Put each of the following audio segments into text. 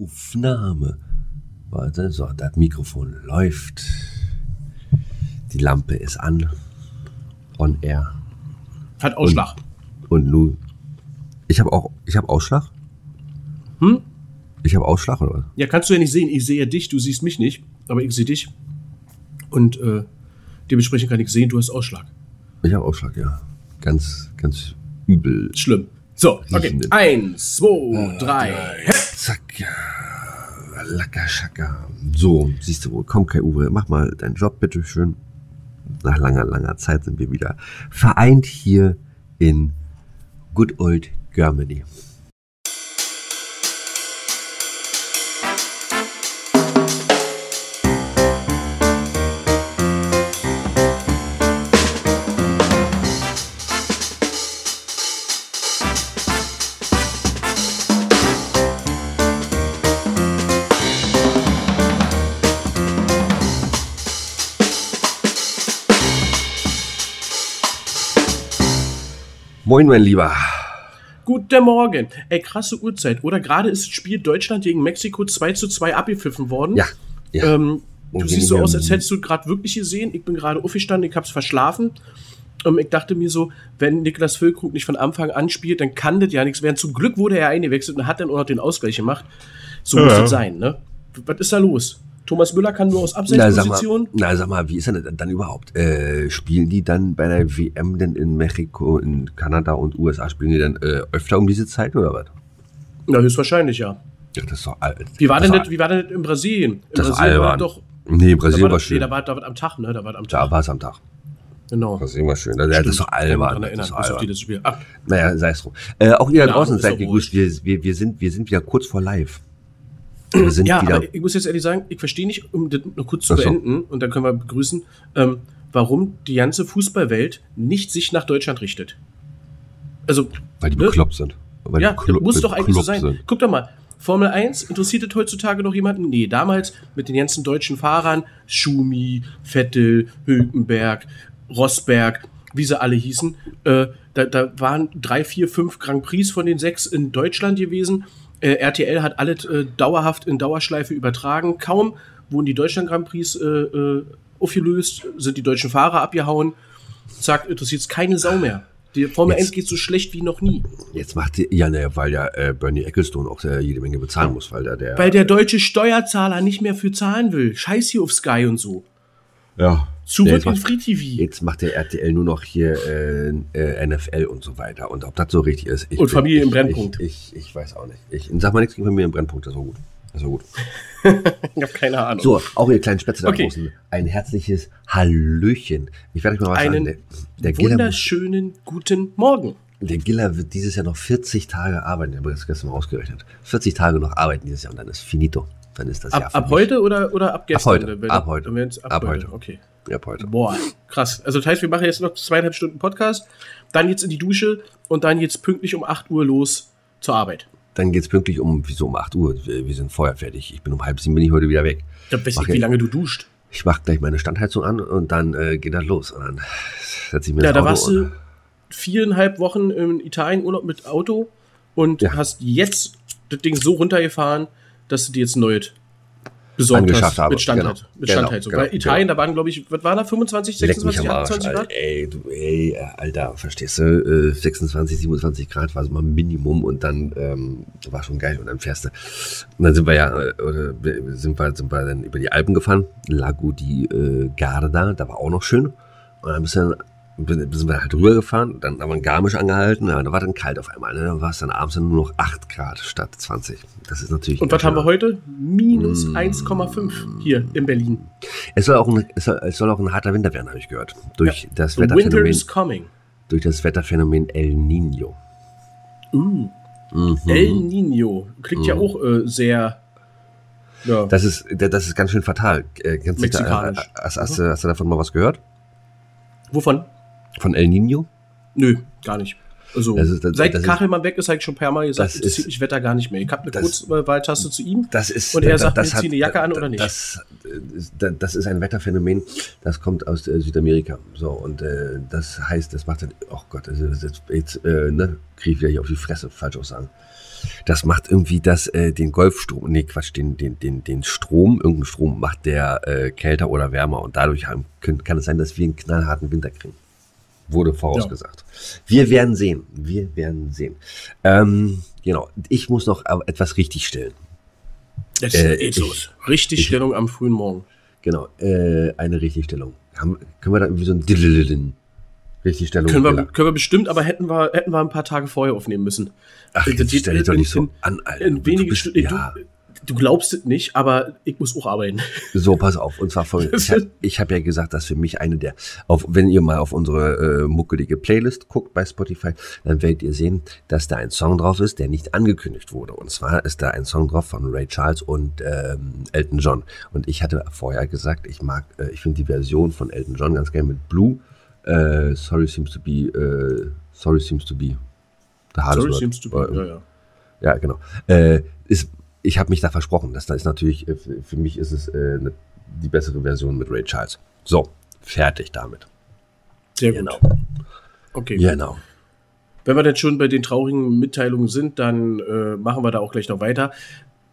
Aufnahme. Warte, so, das Mikrofon läuft. Die Lampe ist an. On air. Hat Ausschlag. Und nun. Ich habe auch. Ich habe Ausschlag? Hm? Ich habe Ausschlag, oder was? Ja, kannst du ja nicht sehen. Ich sehe dich, du siehst mich nicht, aber ich sehe dich. Und äh, dementsprechend kann ich sehen, du hast Ausschlag. Ich habe Ausschlag, ja. Ganz, ganz übel. Schlimm. So, okay. Eins, zwei, drei. Zack. Lacker, schacker. So, siehst du wohl. Komm, Kai Uwe, mach mal deinen Job, bitteschön. Nach langer, langer Zeit sind wir wieder vereint hier in Good Old Germany. Moin, mein Lieber. Guten Morgen. Ey, krasse Uhrzeit. Oder gerade ist das Spiel Deutschland gegen Mexiko 2 zu 2 abgepfiffen worden. Ja, ja. Ähm, du Und siehst so aus, als hättest du gerade wirklich gesehen. Ich bin gerade aufgestanden, ich hab's verschlafen. Ähm, ich dachte mir so, wenn Niklas Füllkrug nicht von Anfang an spielt, dann kann das ja nichts werden. Zum Glück wurde er eingewechselt und hat dann auch noch den Ausgleich gemacht. So muss Ja. das sein, ne? Was ist da los? Thomas Müller kann nur aus na, Abseitsposition. na, sag mal, wie ist denn das dann überhaupt? Äh, spielen die dann bei der WM denn in Mexiko, in Kanada und USA, spielen die dann äh, öfter um diese Zeit oder was? Na, höchstwahrscheinlich, ja. Ja, das ist doch alt. Wie war, das denn das, wie war denn das in Brasilien? In Das Brasilien war doch. Nee, Da Brasilien war, war das- nee, schön. da war, da war am Tag, ne? Da war am Da Tag. war es am Tag. Genau. Brasilien war schön. Also, ja, das ist doch albern. Das ist albern. dieses Spiel. Ah, Naja, sei es drum. Äh, auch ihr da draußen ist seid gegrüßt. Wir, wir, wir, sind, wir sind wieder kurz vor live. Wir sind Ja, wieder. aber ich muss jetzt ehrlich sagen, ich verstehe nicht, um das noch kurz zu Ach so. beenden, und dann können wir begrüßen, ähm, warum die ganze Fußballwelt nicht sich nach Deutschland richtet. Also, weil die ne? bekloppt sind. Weil ja, klo- muss doch eigentlich so sein. sind. Guck doch mal, Formel 1, interessiert das heutzutage noch jemanden? Nee, damals mit den ganzen deutschen Fahrern, Schumi, Vettel, Hülkenberg, Rosberg, wie sie alle hießen, äh, da, da waren drei, vier, fünf Grand Prix von den sechs in Deutschland gewesen. Äh, RTL hat alles äh, dauerhaft in Dauerschleife übertragen. Kaum wurden die Deutschland Grand Prix äh, äh, aufgelöst, sind die deutschen Fahrer abgehauen. Sagt, interessiert keine Sau mehr. Die Formel Jetzt- 1 geht so schlecht wie noch nie. Jetzt macht die, ja, ne, weil ja äh, Bernie Ecclestone auch äh, jede Menge bezahlen muss, weil da der. Weil der deutsche Steuerzahler nicht mehr für zahlen will. Scheiß hier auf Sky und so. Ja. Zurück jetzt, in macht, Free TV. jetzt macht der RTL nur noch hier äh, äh, NFL und so weiter. Und ob das so richtig ist. Ich, Und Familie ich, im Brennpunkt. Ich, ich, ich weiß auch nicht. Ich sag mal nichts gegen Familie im Brennpunkt, das war gut. Das war gut. Ich habe keine Ahnung. So, auch ihr kleinen Spätzle da Okay. draußen. Ein herzliches Hallöchen. Ich werde euch mal was Einen sagen. Der, der, Giller, Wunderschönen guten Morgen. der Giller wird dieses Jahr noch 40 Tage arbeiten. Ich habe das gestern mal ausgerechnet. 40 Tage noch arbeiten dieses Jahr und dann ist finito. Dann ist das Ab, für ab heute oder, oder ab gestern? heute, Wenn- ab heute. wenn Ab, Ab heute. heute. Okay. Ja, ab heute. Boah, krass. Also das heißt, wir machen jetzt noch zweieinhalb Stunden Podcast, dann jetzt in die Dusche und dann jetzt pünktlich um 8 Uhr los zur Arbeit. Dann geht's pünktlich um, wieso um 8 Uhr. Wir, sind vorher fertig. Ich bin um halb sieben bin ich heute wieder weg. Ich weiß nicht, wie lange du duscht. Ich mache gleich meine Standheizung an und dann äh, geht das los. Und dann setze ich mir Ja, da Auto warst du viereinhalb Wochen in Italien Urlaub mit Auto und Ja. hast jetzt das Ding so runtergefahren, dass du dir jetzt neues besorgt Angeschafft hast. habe. Mit Standheit. Genau. Mit Genau, Standheizung. genau, Weil Italien, da waren, glaube ich, was war da? 25, Leck mich 26, am Arsch, 28 Alter. Grad? Ey, du, ey, Alter, verstehst du? Äh, 26, 27 Grad war so mal Minimum und dann ähm, war schon geil. Und dann fährst du. Und dann sind wir ja, äh, oder sind wir, sind wir dann über die Alpen gefahren. Lago di äh, Garda, da war auch noch schön. Und dann bist du dann, sind wir halt rübergefahren, dann haben wir in Garmisch angehalten, ja, da war dann kalt auf einmal. Ne? Dann war es dann abends dann nur noch 8 Grad statt 20. Das ist natürlich. Und was haben wir heute? Minus Mm. 1,5 hier in Berlin. Es soll auch ein, es soll, es soll auch ein harter Winter werden, habe ich gehört. Durch das The winter Wetterphänomen. is coming. durch das Wetterphänomen El Nino. Uh, Mhm. El Nino. Klingt ja auch äh, sehr. Ja. Das ist, das ist ganz schön fatal. Äh, du da, Mexikanisch. äh, hast, hast, du- hast du davon mal was gehört? Wovon? Von El Nino? Nö, gar nicht. Also, Das ist- das- seit das ist- Kachelmann weg ist, habe ich schon per Mal gesagt, ist- mich Wetter gar nicht mehr. Ich habe eine Kurzwahltaste zu ihm. Das ist, Und er sagt, das mir, zieh eine Jacke an oder nicht? Das, das, das ist ein Wetterphänomen, das kommt aus äh, Südamerika. So, und äh, das heißt, das macht dann, oh Gott, also ist jetzt, äh, ne, kriege ich wieder hier auf die Fresse, falsch auch sagen. Das macht irgendwie das, äh, den Golfstrom, nee, Quatsch, den, den, den, den Strom, irgendein Strom macht der äh, kälter oder wärmer und dadurch haben, können, kann es sein, dass wir einen knallharten Winter kriegen. Wurde vorausgesagt. Wir werden sehen. Wir werden sehen. Ähm, genau. Ich muss noch äh, etwas richtigstellen. Jetzt Äh, geht's ich- los. Richtigstellung am frühen Morgen. Genau, äh, eine Richtigstellung. Haben, können wir da irgendwie so ein Dillililin Richtigstellung? Können wir, können wir bestimmt, aber hätten wir, hätten wir ein paar Tage vorher aufnehmen müssen. Ach, jetzt geht stell dich doch in- nicht so an, Alter. In wenigen Stunden. ja, Du, du glaubst es nicht, aber ich muss auch arbeiten. so, pass auf. Und zwar folgendes. Ich habe hab ja gesagt, dass für mich eine der, auf, wenn ihr mal auf unsere äh, muckelige Playlist guckt bei Spotify, dann werdet ihr sehen, dass da ein Song drauf ist, der nicht angekündigt wurde. Und zwar ist da ein Song drauf von Ray Charles und ähm, Elton John. Und ich hatte vorher gesagt, ich mag, äh, ich finde die Version von Elton John ganz gerne mit Blue. Äh, sorry seems to be, äh, sorry seems to be the hardest Sorry, word. seems to be. Äh, Ja, ja. ja, genau. Äh, ist, ich habe mich da versprochen. Das da ist natürlich, äh, für mich ist es äh, ne, die bessere Version mit Ray Charles. So, fertig damit. Sehr Genau. gut. Okay. Genau. Wenn wir denn schon bei den traurigen Mitteilungen sind, dann äh, machen wir da auch gleich noch weiter.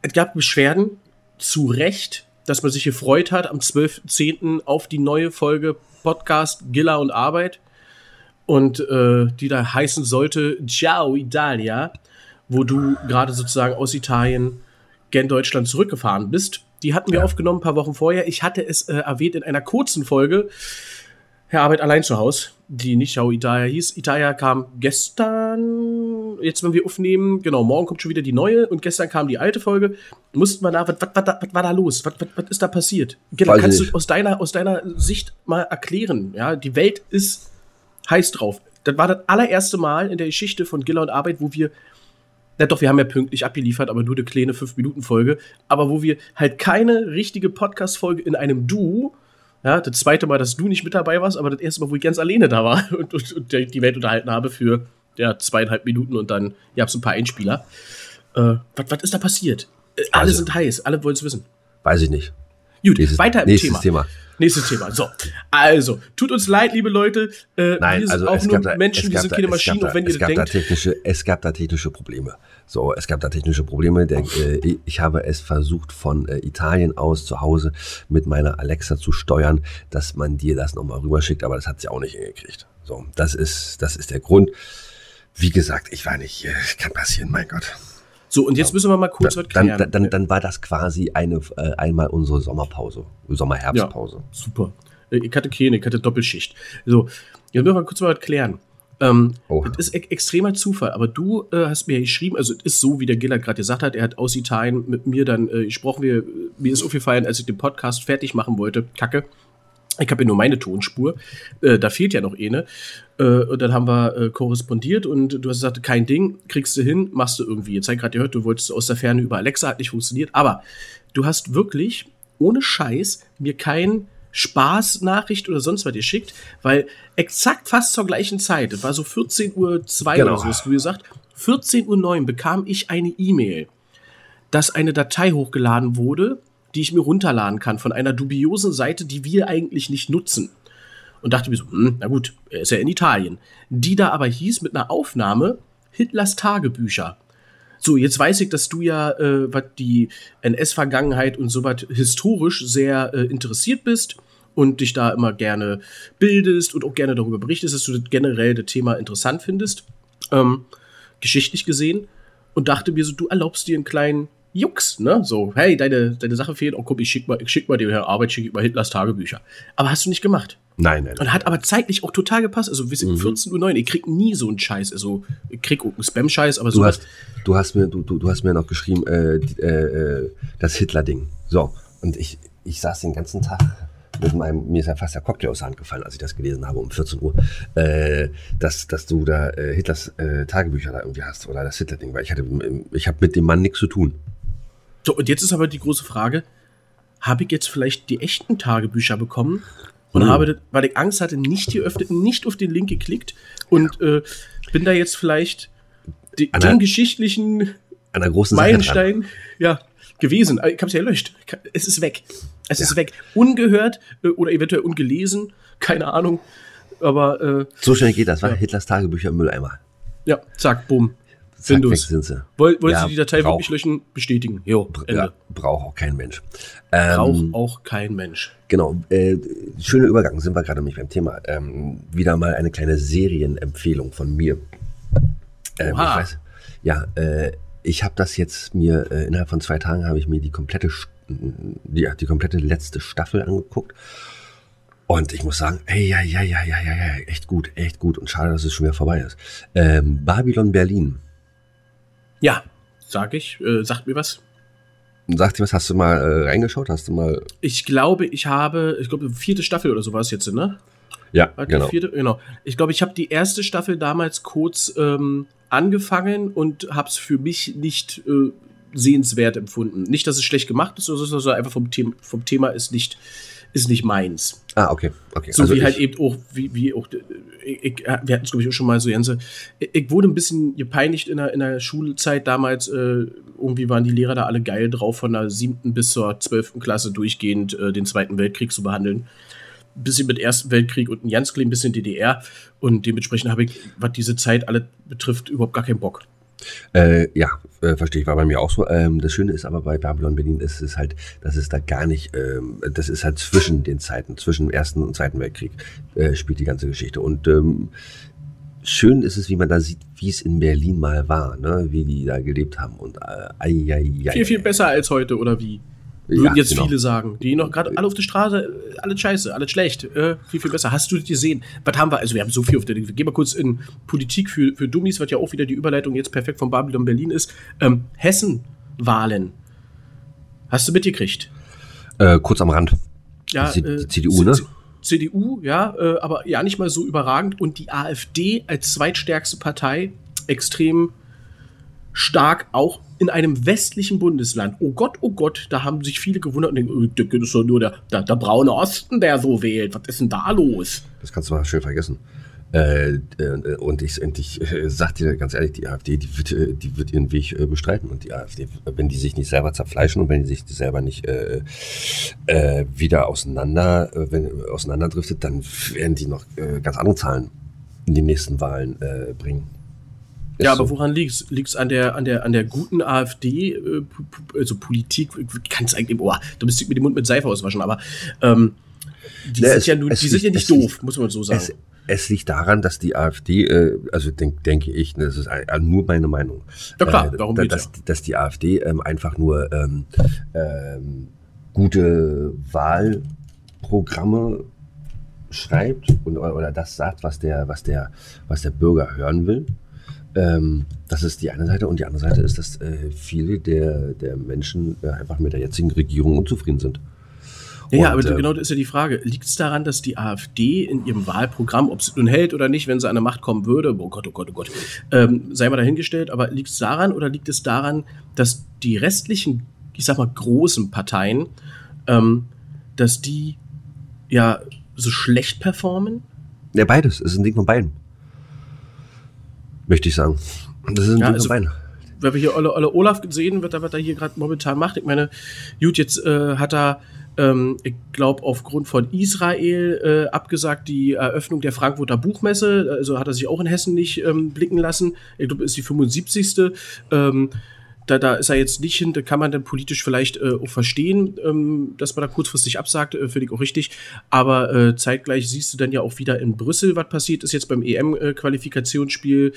Es gab Beschwerden, zu Recht, dass man sich gefreut hat am 12.10. auf die neue Folge Podcast Gilla und Arbeit. Und äh, die da heißen sollte Ciao Italia, wo du gerade sozusagen aus Italien gen Deutschland zurückgefahren bist. Die hatten wir Ja. aufgenommen ein paar Wochen vorher. Ich hatte es äh, erwähnt in einer kurzen Folge. Herr Arbeit allein zu Hause, die nicht Ciao Italia hieß. Italia kam gestern, jetzt wenn wir aufnehmen, genau, morgen kommt schon wieder die neue und gestern kam die alte Folge. Mussten wir nach, was, war da los? Was, ist da passiert? Genau, Weiß kannst du nicht. aus deiner, aus deiner Sicht mal erklären? Ja, die Welt ist heiß drauf. Das war das allererste Mal in der Geschichte von Giller und Arbeit, wo wir na doch, wir haben ja pünktlich abgeliefert, aber nur eine kleine 5-Minuten-Folge. Aber wo wir halt keine richtige Podcast-Folge in einem Duo, ja, das zweite Mal, dass du nicht mit dabei warst, aber das erste Mal, wo ich ganz alleine da war und, und, und die Welt unterhalten habe für ja, zweieinhalb Minuten und dann gab es ein paar Einspieler. Äh, was, was ist da passiert? Äh, alle Also- sind heiß, alle wollen es wissen. Weiß ich nicht. Gut, Nächstes, weiter im nächstes Thema. Thema. Nächstes Thema. So, also, tut uns leid, liebe Leute. Äh, Nein, wir sind also auch es nur gab da, Menschen, wir sind da, keine Maschinen, da, auch wenn ihr es gab da denkt. technische, es gab da technische Probleme. So, es gab da technische Probleme. Der, äh, ich habe es versucht von äh, Italien aus zu Hause mit meiner Alexa zu steuern, dass man dir das nochmal rüberschickt, aber das hat sie auch nicht hingekriegt. So, das ist, das ist der Grund. Wie gesagt, ich war nicht, äh, kann passieren, mein Gott. So, und jetzt müssen wir mal kurz was Dann, klären. dann, dann, dann war das quasi eine, äh, einmal unsere Sommerpause, Sommerherbstpause. Super. Äh, Ich hatte keine, ich hatte Doppelschicht. So, jetzt müssen wir kurz mal was klären. Ähm, Oha. das ist e extremer Zufall, aber du äh, hast mir geschrieben, also es ist so, wie der Gillard gerade gesagt hat, er hat aus Italien mit mir dann äh, gesprochen, wir, mir ist aufgefallen, als ich den Podcast fertig machen wollte, kacke, ich habe ja nur meine Tonspur, äh, da fehlt ja noch eine. Äh, und dann haben wir äh, korrespondiert und du hast gesagt, kein Ding, kriegst du hin, machst du irgendwie. Jetzt habe ich gerade gehört, du wolltest aus der Ferne über Alexa, hat nicht funktioniert, aber du hast wirklich ohne Scheiß mir kein Spaßnachricht oder sonst was geschickt, weil exakt fast zur gleichen Zeit, das war so 14.02 Uhr Genau. oder so, hast du gesagt, 14.09 Uhr bekam ich eine E-Mail, dass eine Datei hochgeladen wurde, die ich mir runterladen kann von einer dubiosen Seite, die wir eigentlich nicht nutzen. Und dachte mir so, hm, na gut, er ist ja in Italien. Die da aber hieß mit einer Aufnahme Hitlers Tagebücher. So, jetzt weiß ich, dass du ja, äh, was die NS-Vergangenheit und so was historisch sehr äh, interessiert bist und dich da immer gerne bildest und auch gerne darüber berichtest, dass du das generell das Thema interessant findest, ähm, geschichtlich gesehen. Und dachte mir so, du erlaubst dir einen kleinen Jux, ne? So, hey, deine, deine Sache fehlt. Oh, guck, ich schick mal, ich schick mal Herr Arbeit, schick mal Hitlers Tagebücher. Aber hast du nicht gemacht. Nein, nein. Und hat aber zeitlich auch total gepasst. Also, wir sind Mhm. 14.09 Uhr. Ich krieg nie so einen Scheiß. Also, ich krieg auch einen Spam-Scheiß, aber Du so. hast, du hast mir, du, du, du hast mir noch geschrieben, äh, die- äh, äh, das Hitler-Ding. So. Und ich, ich saß den ganzen Tag mit meinem, mir ist ja fast der Cocktail aus der Hand gefallen, als ich das gelesen habe um 14 Uhr, äh, dass, dass du da äh, Hitlers äh, Tagebücher da irgendwie hast oder das Hitler-Ding, weil ich hatte, ich habe mit dem Mann nichts zu tun. So, und jetzt ist aber die große Frage: Habe ich jetzt vielleicht die echten Tagebücher bekommen? und mhm. habe, weil ich Angst hatte, nicht geöffnet, nicht auf den Link geklickt und äh, bin da jetzt vielleicht die, einer, den geschichtlichen einer großen Meilenstein ja, gewesen. Ich habe es ja gelöscht. Es ist weg. Es ja. ist weg. Ungehört äh, oder eventuell ungelesen. Keine Ahnung. Aber äh, so schnell geht das, war ja. Hitlers Tagebücher im Mülleimer. Ja, zack, bumm. Zack, Windows. sind sie. Woll, wollen ja, Sie die Datei brauch, wirklich löschen? Bestätigen. Jo, Ende. Ja, braucht auch kein Mensch. Ähm, braucht auch kein Mensch. Genau. Äh, schöner Übergang, sind wir gerade nämlich beim Thema. Ähm, wieder mal eine kleine Serienempfehlung von mir. Ähm, ich weiß, ja, äh, ich habe das jetzt mir, äh, innerhalb von zwei Tagen habe ich mir die komplette, die, die komplette letzte Staffel angeguckt. Und ich muss sagen, ey, ja, ja, ja, ja, ja, ja, echt gut, echt gut. Und schade, dass es schon wieder vorbei ist. Ähm, Babylon Berlin. Ja, sag ich. Äh, sagt mir was. Sagt dir was, hast du mal äh, reingeschaut? Hast du mal. Ich glaube, ich habe, ich glaube, vierte Staffel oder so war es jetzt, ne? Ja, genau. Vierte, genau. Ich glaube, ich habe die erste Staffel damals kurz ähm, angefangen und habe es für mich nicht äh, sehenswert empfunden. Nicht, dass es schlecht gemacht ist, sondern einfach vom, The vom Thema ist nicht, ist nicht meins. Ah, okay. okay. So also wie halt eben auch, wie, wie auch, ich, ich, wir hatten es, glaube ich, auch schon mal so, Jense. Ich, ich, wurde ein bisschen gepeinigt in der, in der Schulzeit damals. Äh, irgendwie waren die Lehrer da alle geil drauf, von der siebten bis zur zwölften Klasse durchgehend äh, den Zweiten Weltkrieg zu behandeln bisschen mit Ersten Weltkrieg und ein ganz klein bisschen DDR. Und dementsprechend habe ich, was diese Zeit alle betrifft, überhaupt gar keinen Bock. Äh, ja, äh, verstehe ich, war bei mir auch so. Ähm, das Schöne ist aber bei Babylon Berlin ist es halt, dass es da gar nicht, ähm, das ist halt zwischen den Zeiten, zwischen dem Ersten und Zweiten Weltkrieg äh, spielt die ganze Geschichte. Und ähm, schön ist es, wie man da sieht, wie es in Berlin mal war, ne? wie die da gelebt haben. Und äh, ai, ai, ai, viel, viel besser als heute, oder wie? Würden ja, jetzt genau. viele sagen, die noch gerade alle auf der Straße, alles scheiße, alles schlecht, äh, viel, viel besser. Hast du das gesehen? Was haben wir? Also, wir haben so viel auf der. Gehen wir kurz in Politik für, für Dummies, was ja auch wieder die Überleitung jetzt perfekt von Babylon Berlin ist. Ähm, Hessen-Wahlen. Hast du mitgekriegt? Äh, kurz am Rand. Ja, die, die CDU, ne? CDU, ja, äh, aber ja nicht mal so überragend. Und die AfD als zweitstärkste Partei extrem stark auch in einem westlichen Bundesland. Oh Gott, oh Gott, da haben sich viele gewundert und denken, oh, das ist doch nur der, der, der, braune Osten, der so wählt. Was ist denn da los? Das kannst du mal schön vergessen. Äh, äh, und ich, und ich äh, sag dir ganz ehrlich, die AfD, die wird, äh, die wird ihren Weg bestreiten. Und die AfD, wenn die sich nicht selber zerfleischen und wenn die sich selber nicht wieder auseinander, wenn, auseinanderdriftet, dann werden die noch ganz andere Zahlen in die nächsten Wahlen bringen ja, aber so. woran liegt es? Liegt es an der, an, der, an der guten AfD, äh, also Politik, kannst eigentlich, oh, du müsstest mir den Mund mit Seife auswaschen, aber ähm, die, ne, sind, es, ja nun, die sind ja nicht doof, liegt, muss man so sagen. Es, es, liegt daran, dass die AfD, äh, also denk, denke ich, ne, das ist nur meine Meinung. Ja klar, äh, darum da, dass, ja. dass die AfD ähm, einfach nur ähm, ähm, gute Wahlprogramme schreibt und, oder das sagt, was der, was der, was der Bürger hören will. Ähm, das ist die eine Seite. Und die andere Seite ist, dass äh, viele der, der Menschen äh, einfach mit der jetzigen Regierung unzufrieden sind. Ja, und, aber äh, genau das ist ja die Frage. Liegt es daran, dass die AfD in ihrem Wahlprogramm, ob es nun hält oder nicht, wenn sie an der Macht kommen würde, oh Gott, oh Gott, oh Gott, ähm, sei mal dahingestellt, aber liegt es daran oder liegt es daran, dass die restlichen, ich sag mal, großen Parteien, ähm, dass die ja so schlecht performen? Ja, beides. Es ist ein Ding von beiden möchte ich sagen. Das ist ein ja, also, Bein. Wenn wir hier alle, alle Olaf gesehen, wird, was er hier gerade momentan macht. Ich meine, gut, jetzt äh, hat er, ähm, ich glaube, aufgrund von Israel äh, abgesagt die Eröffnung der Frankfurter Buchmesse. Also hat er sich auch in Hessen nicht ähm, blicken lassen. Ich glaube, ist die 75. Ähm, da, da ist er jetzt nicht hin, da kann man dann politisch vielleicht äh, auch verstehen, ähm, dass man da kurzfristig absagt, äh, finde ich auch richtig. Aber äh, zeitgleich siehst du dann ja auch wieder in Brüssel, was passiert ist jetzt beim EM-Qualifikationsspiel,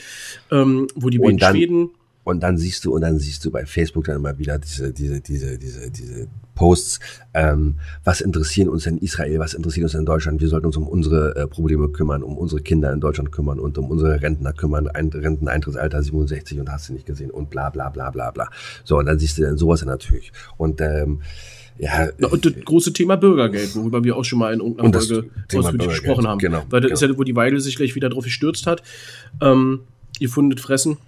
ähm, wo die beiden Schweden und dann siehst du, und dann siehst du bei Facebook dann immer wieder diese, diese, diese, diese, diese Posts, ähm, was interessieren uns in Israel, was interessiert uns in Deutschland, wir sollten uns um unsere äh, Probleme kümmern, um unsere Kinder in Deutschland kümmern und um unsere Rentner kümmern, ein Renteneintrittsalter 67 und hast du nicht gesehen und bla bla bla bla bla. So, und dann siehst du dann sowas natürlich. Und ähm, ja, und das große Thema Bürgergeld, worüber wir auch schon mal in irgendeiner Folge ausführlich gesprochen haben. Genau, Weil das genau. ist ja, wo die Weidel sich gleich wieder drauf gestürzt hat. Ähm, ihr fundet Fressen.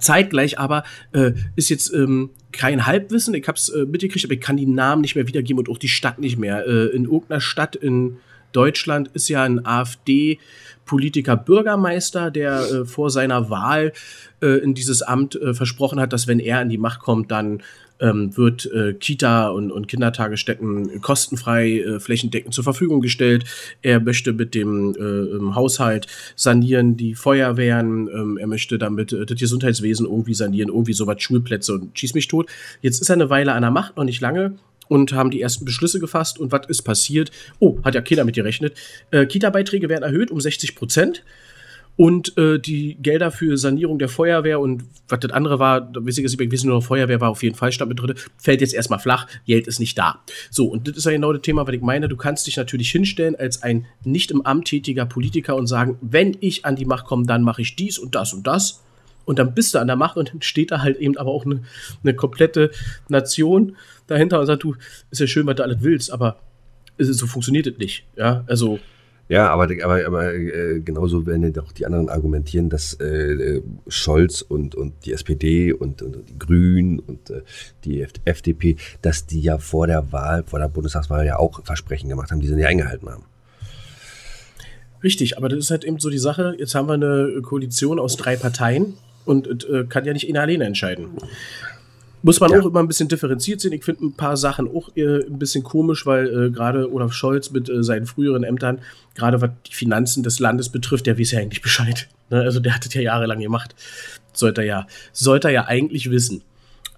Zeitgleich aber äh, ist jetzt ähm, kein Halbwissen, ich habe es äh, mitgekriegt, aber ich kann die Namen nicht mehr wiedergeben und auch die Stadt nicht mehr. Äh, in irgendeiner Stadt in Deutschland ist ja ein AfD-Politiker Bürgermeister, der äh, vor seiner Wahl äh, in dieses Amt äh, versprochen hat, dass wenn er an die Macht kommt, dann ähm, wird äh, Kita und, und Kindertagesstätten kostenfrei äh, flächendeckend zur Verfügung gestellt. Er möchte mit dem äh, Haushalt sanieren, die Feuerwehren, ähm, er möchte damit äh, das Gesundheitswesen irgendwie sanieren, irgendwie sowas, Schulplätze und schieß mich tot. Jetzt ist er eine Weile an der Macht, noch nicht lange, und haben die ersten Beschlüsse gefasst. Und was ist passiert? Oh, hat ja keiner mit gerechnet. Äh, Kita-Beiträge werden erhöht um 60 Prozent. Und äh, die Gelder für Sanierung der Feuerwehr und was das andere war, da weiß ich jetzt nicht, wissen nur Feuerwehr war auf jeden Fall stand mit drin, fällt jetzt erstmal flach, Geld ist nicht da. So, und das ist ja genau das Thema, was ich meine. Du kannst dich natürlich hinstellen als ein nicht im Amt tätiger Politiker und sagen, wenn ich an die Macht komme, dann mache ich dies und das und das. Und dann bist du an der Macht und dann steht da halt eben aber auch eine, eine komplette Nation dahinter und sagt, du, ist ja schön, was du alles willst, aber so funktioniert es nicht. Ja, also ja, aber, aber, aber äh, genauso werden ja auch die anderen argumentieren, dass äh, Scholz und, und die SPD und, und die Grünen und äh, die FDP, dass die ja vor der Wahl, vor der Bundestagswahl ja auch Versprechen gemacht haben, die sie nicht eingehalten haben. Richtig, aber das ist halt eben so die Sache, jetzt haben wir eine Koalition aus drei Parteien und äh, kann ja nicht in alleine entscheiden. Muss man ja. auch immer ein bisschen differenziert sehen. Ich finde ein paar Sachen auch äh, ein bisschen komisch, weil äh, gerade Olaf Scholz mit äh, seinen früheren Ämtern, gerade was die Finanzen des Landes betrifft, der weiß ja eigentlich Bescheid. Ne? Also der hat das ja jahrelang gemacht. Sollte er ja, sollte er ja eigentlich wissen.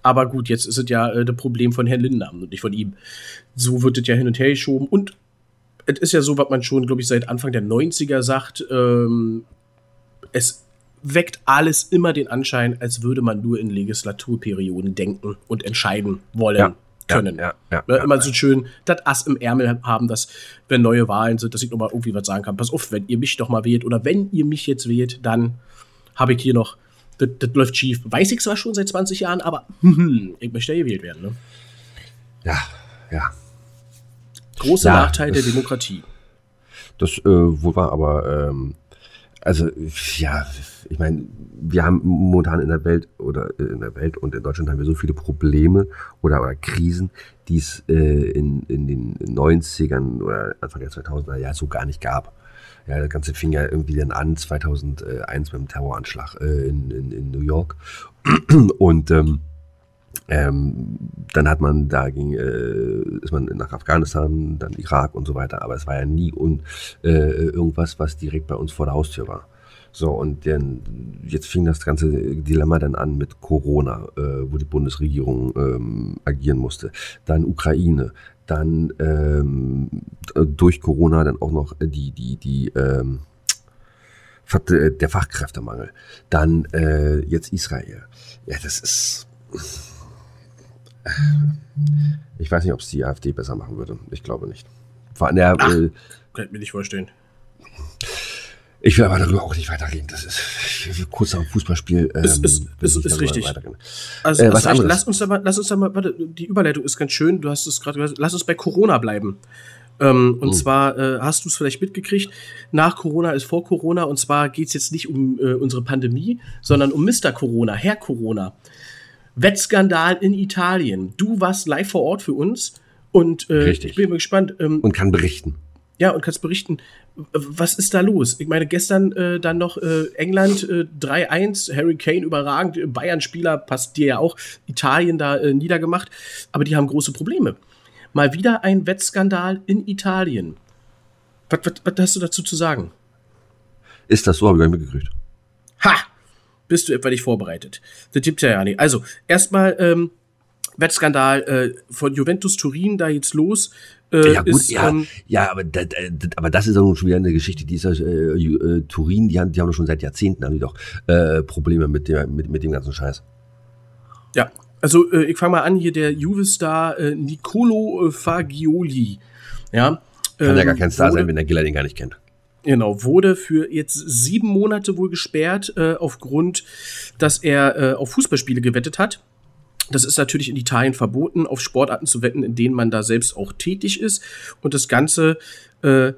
Aber gut, jetzt ist es ja äh, das Problem von Herrn Lindner und nicht von ihm. So wird es ja hin und her geschoben. Und es ist ja so, was man schon, glaube ich, seit Anfang der 90er sagt. Ähm, es weckt alles immer den Anschein, als würde man nur in Legislaturperioden denken und entscheiden wollen. Ja können. Ja, ja, ja, immer so schön das Ass im Ärmel haben, dass, wenn neue Wahlen sind, dass ich nochmal irgendwie was sagen kann. Pass auf, wenn ihr mich doch mal wählt oder wenn ihr mich jetzt wählt, dann habe ich hier noch, das, das läuft schief. Weiß ich zwar schon seit 20 Jahren, aber ich möchte ja gewählt werden. Ne? Ja, ja. Großer Nachteil der Demokratie. Das äh, wohl war aber ähm, also ja, ich meine, wir haben momentan in der Welt oder äh, in der Welt und in Deutschland haben wir so viele Probleme oder, oder Krisen, die es äh, in, in den 90ern oder Anfang der 2000er ja so gar nicht gab. Ja, das Ganze fing ja irgendwie dann an 2001 mit dem Terroranschlag äh, in, in, in New York und ähm, ähm, dann hat man da ging, äh, ist man nach Afghanistan, dann Irak und so weiter, aber es war ja nie un, äh, irgendwas, was direkt bei uns vor der Haustür war. So, und dann, jetzt fing das ganze Dilemma dann an mit Corona, äh, wo die Bundesregierung ähm, agieren musste. Dann Ukraine, dann ähm, durch Corona dann auch noch die, die, die, ähm, der Fachkräftemangel. Dann äh, jetzt Israel. Ja, das ist ich weiß nicht, ob es die AfD besser machen würde. Ich glaube nicht. Vor allem, der, Ach, äh, könnte mir nicht vorstellen. Ich will aber darüber auch nicht weiterreden. Das ist kurz nach dem Fußballspiel. Ähm, ist, ist, ist, ist richtig. Also, äh, was anderes. Lass uns da mal, lass uns da mal, warte, die Überleitung ist ganz schön. Du hast es gerade gesagt. Lass uns bei Corona bleiben. Ähm, und mhm. zwar äh, hast du es vielleicht mitgekriegt, nach Corona ist vor Corona. Und zwar geht es jetzt nicht um äh, unsere Pandemie, sondern um Mr. Corona, Herr Corona. Wettskandal in Italien. Du warst live vor Ort für uns und äh, ich bin mal gespannt. Ähm, und kann berichten. Ja, und kannst berichten, was ist da los? Ich meine, gestern äh, dann noch äh, England äh, 3-1, Harry Kane überragend, Bayern-Spieler passt dir ja auch, Italien da äh, niedergemacht, aber die haben große Probleme. Mal wieder ein Wettskandal in Italien. Was, was, was hast du dazu zu sagen? Ist das so? Habe ich gar nicht mitgekriegt. Ha! Bist du etwa nicht vorbereitet. Das gibt's ja ja nicht. Also, erstmal, ähm, Wettskandal äh, von Juventus Turin da jetzt los. Äh, ja, gut, ist, ja, ähm, ja aber, da, aber das ist auch schon wieder eine Geschichte, die ist ja, äh, äh, Turin, die haben, die haben doch schon seit Jahrzehnten haben die doch äh, Probleme mit, der, mit, mit dem ganzen Scheiß. Ja, also äh, ich fange mal an, hier der Juve-Star äh, Nicolo äh, Fagioli. Ja, Kann ja gar ähm, kein Star sein, wenn der Giller den gar nicht kennt. Genau, wurde für jetzt sieben Monate wohl gesperrt, äh, aufgrund, dass er äh, auf Fußballspiele gewettet hat. Das ist natürlich in Italien verboten, auf Sportarten zu wetten, in denen man da selbst auch tätig ist. Und das Ganze, äh,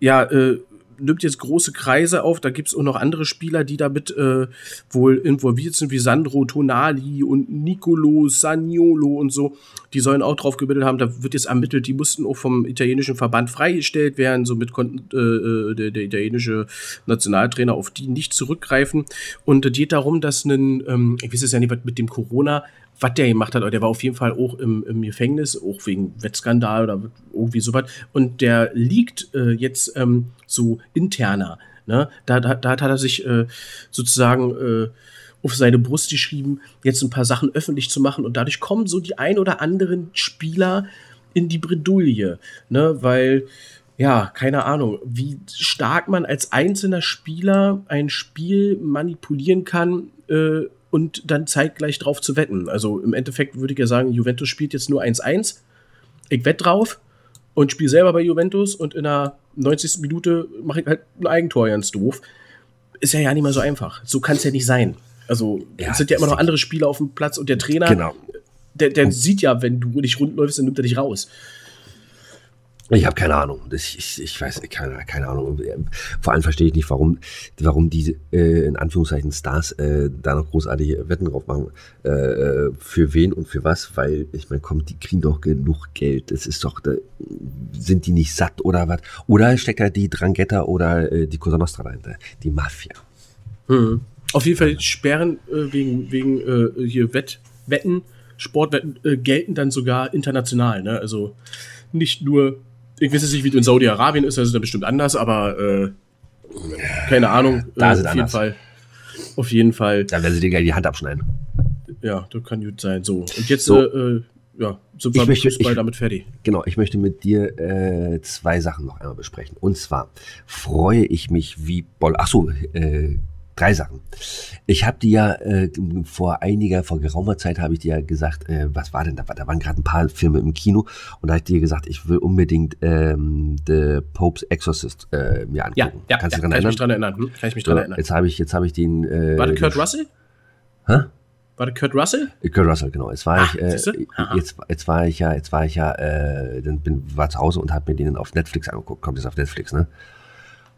ja, äh, nimmt jetzt große Kreise auf. Da gibt es auch noch andere Spieler, die damit äh, wohl involviert sind, wie Sandro Tonali und Nicolo Saniolo und so. Die sollen auch drauf gebildet haben. Da wird jetzt ermittelt, die mussten auch vom italienischen Verband freigestellt werden. Somit konnten äh, äh der, der, italienische Nationaltrainer auf die nicht zurückgreifen. Und es geht darum, dass ein, ähm, ich weiß es ja nicht, was mit dem Corona was der gemacht hat, aber der war auf jeden Fall auch im, im Gefängnis, auch wegen Wettskandal oder irgendwie sowas. Und der liegt äh, jetzt ähm, so interner. Ne? Da, da, da hat er sich äh, sozusagen äh, auf seine Brust geschrieben, jetzt ein paar Sachen öffentlich zu machen. Und dadurch kommen so die ein oder anderen Spieler in die Bredouille. Ne? Weil, ja, keine Ahnung, wie stark man als einzelner Spieler ein Spiel manipulieren kann, äh, und dann zeitgleich drauf zu wetten. Also im Endeffekt würde ich ja sagen, Juventus spielt jetzt nur 1-1. Ich wette drauf und spiele selber bei Juventus und in der 90. Minute mache ich halt ein Eigentor ganz doof. Ist ja ja nicht mal so einfach. So kann es ja nicht sein. Also ja, es sind ja immer noch andere Spieler auf dem Platz und der Trainer, genau. der, der sieht ja, wenn du nicht rund läufst, dann nimmt er dich raus. Ich habe keine Ahnung. Ich, ich, ich weiß keine, keine Ahnung. Vor allem verstehe ich nicht, warum, warum diese äh, in Anführungszeichen Stars äh, da noch großartige Wetten drauf machen. Äh, für wen und für was? Weil ich meine, kommt, die kriegen doch genug Geld. Das ist doch, da, sind die nicht satt oder was? Oder steckt da die Drangheta oder äh, die Cosa Nostra dahinter? Die Mafia. Mhm. Auf jeden Fall sperren äh, wegen wegen äh, hier Wett, Wetten, Sportwetten äh, gelten dann sogar international. Ne? Also nicht nur ich weiß nicht, wie du in Saudi-Arabien ist, das ist da bestimmt anders, aber äh, keine Ahnung. Da äh, ist auf jeden Fall. Auf jeden Fall. Da werden sie dir gleich die Hand abschneiden. Ja, das kann gut sein. So. Und jetzt so. äh, ja, sind wir möchte, Fußball ich, damit fertig. Genau, ich möchte mit dir äh, zwei Sachen noch einmal besprechen. Und zwar freue ich mich wie Boll. Ach so, äh, drei Sachen. Ich habe dir ja äh, vor einiger, vor geraumer Zeit habe ich dir ja gesagt, äh, was war denn da? Da waren gerade ein paar Filme im Kino und da habe ich dir gesagt, ich will unbedingt ähm, The Pope's Exorcist äh, mir angucken. Ja, ja, Kannst du ja, dich dran kann erinnern? ich mich dran erinnern. Hm? Kann ich mich dran erinnern. Jetzt habe ich, jetzt habe ich den. Äh, war das Kurt Russell? Hä? War das Kurt Russell? Kurt Russell, genau. Jetzt war Ach, ich, äh, jetzt, jetzt war ich ja, jetzt war ich ja, äh, dann bin, war zu Hause und habe mir den auf Netflix angeguckt. Kommt jetzt auf Netflix, ne?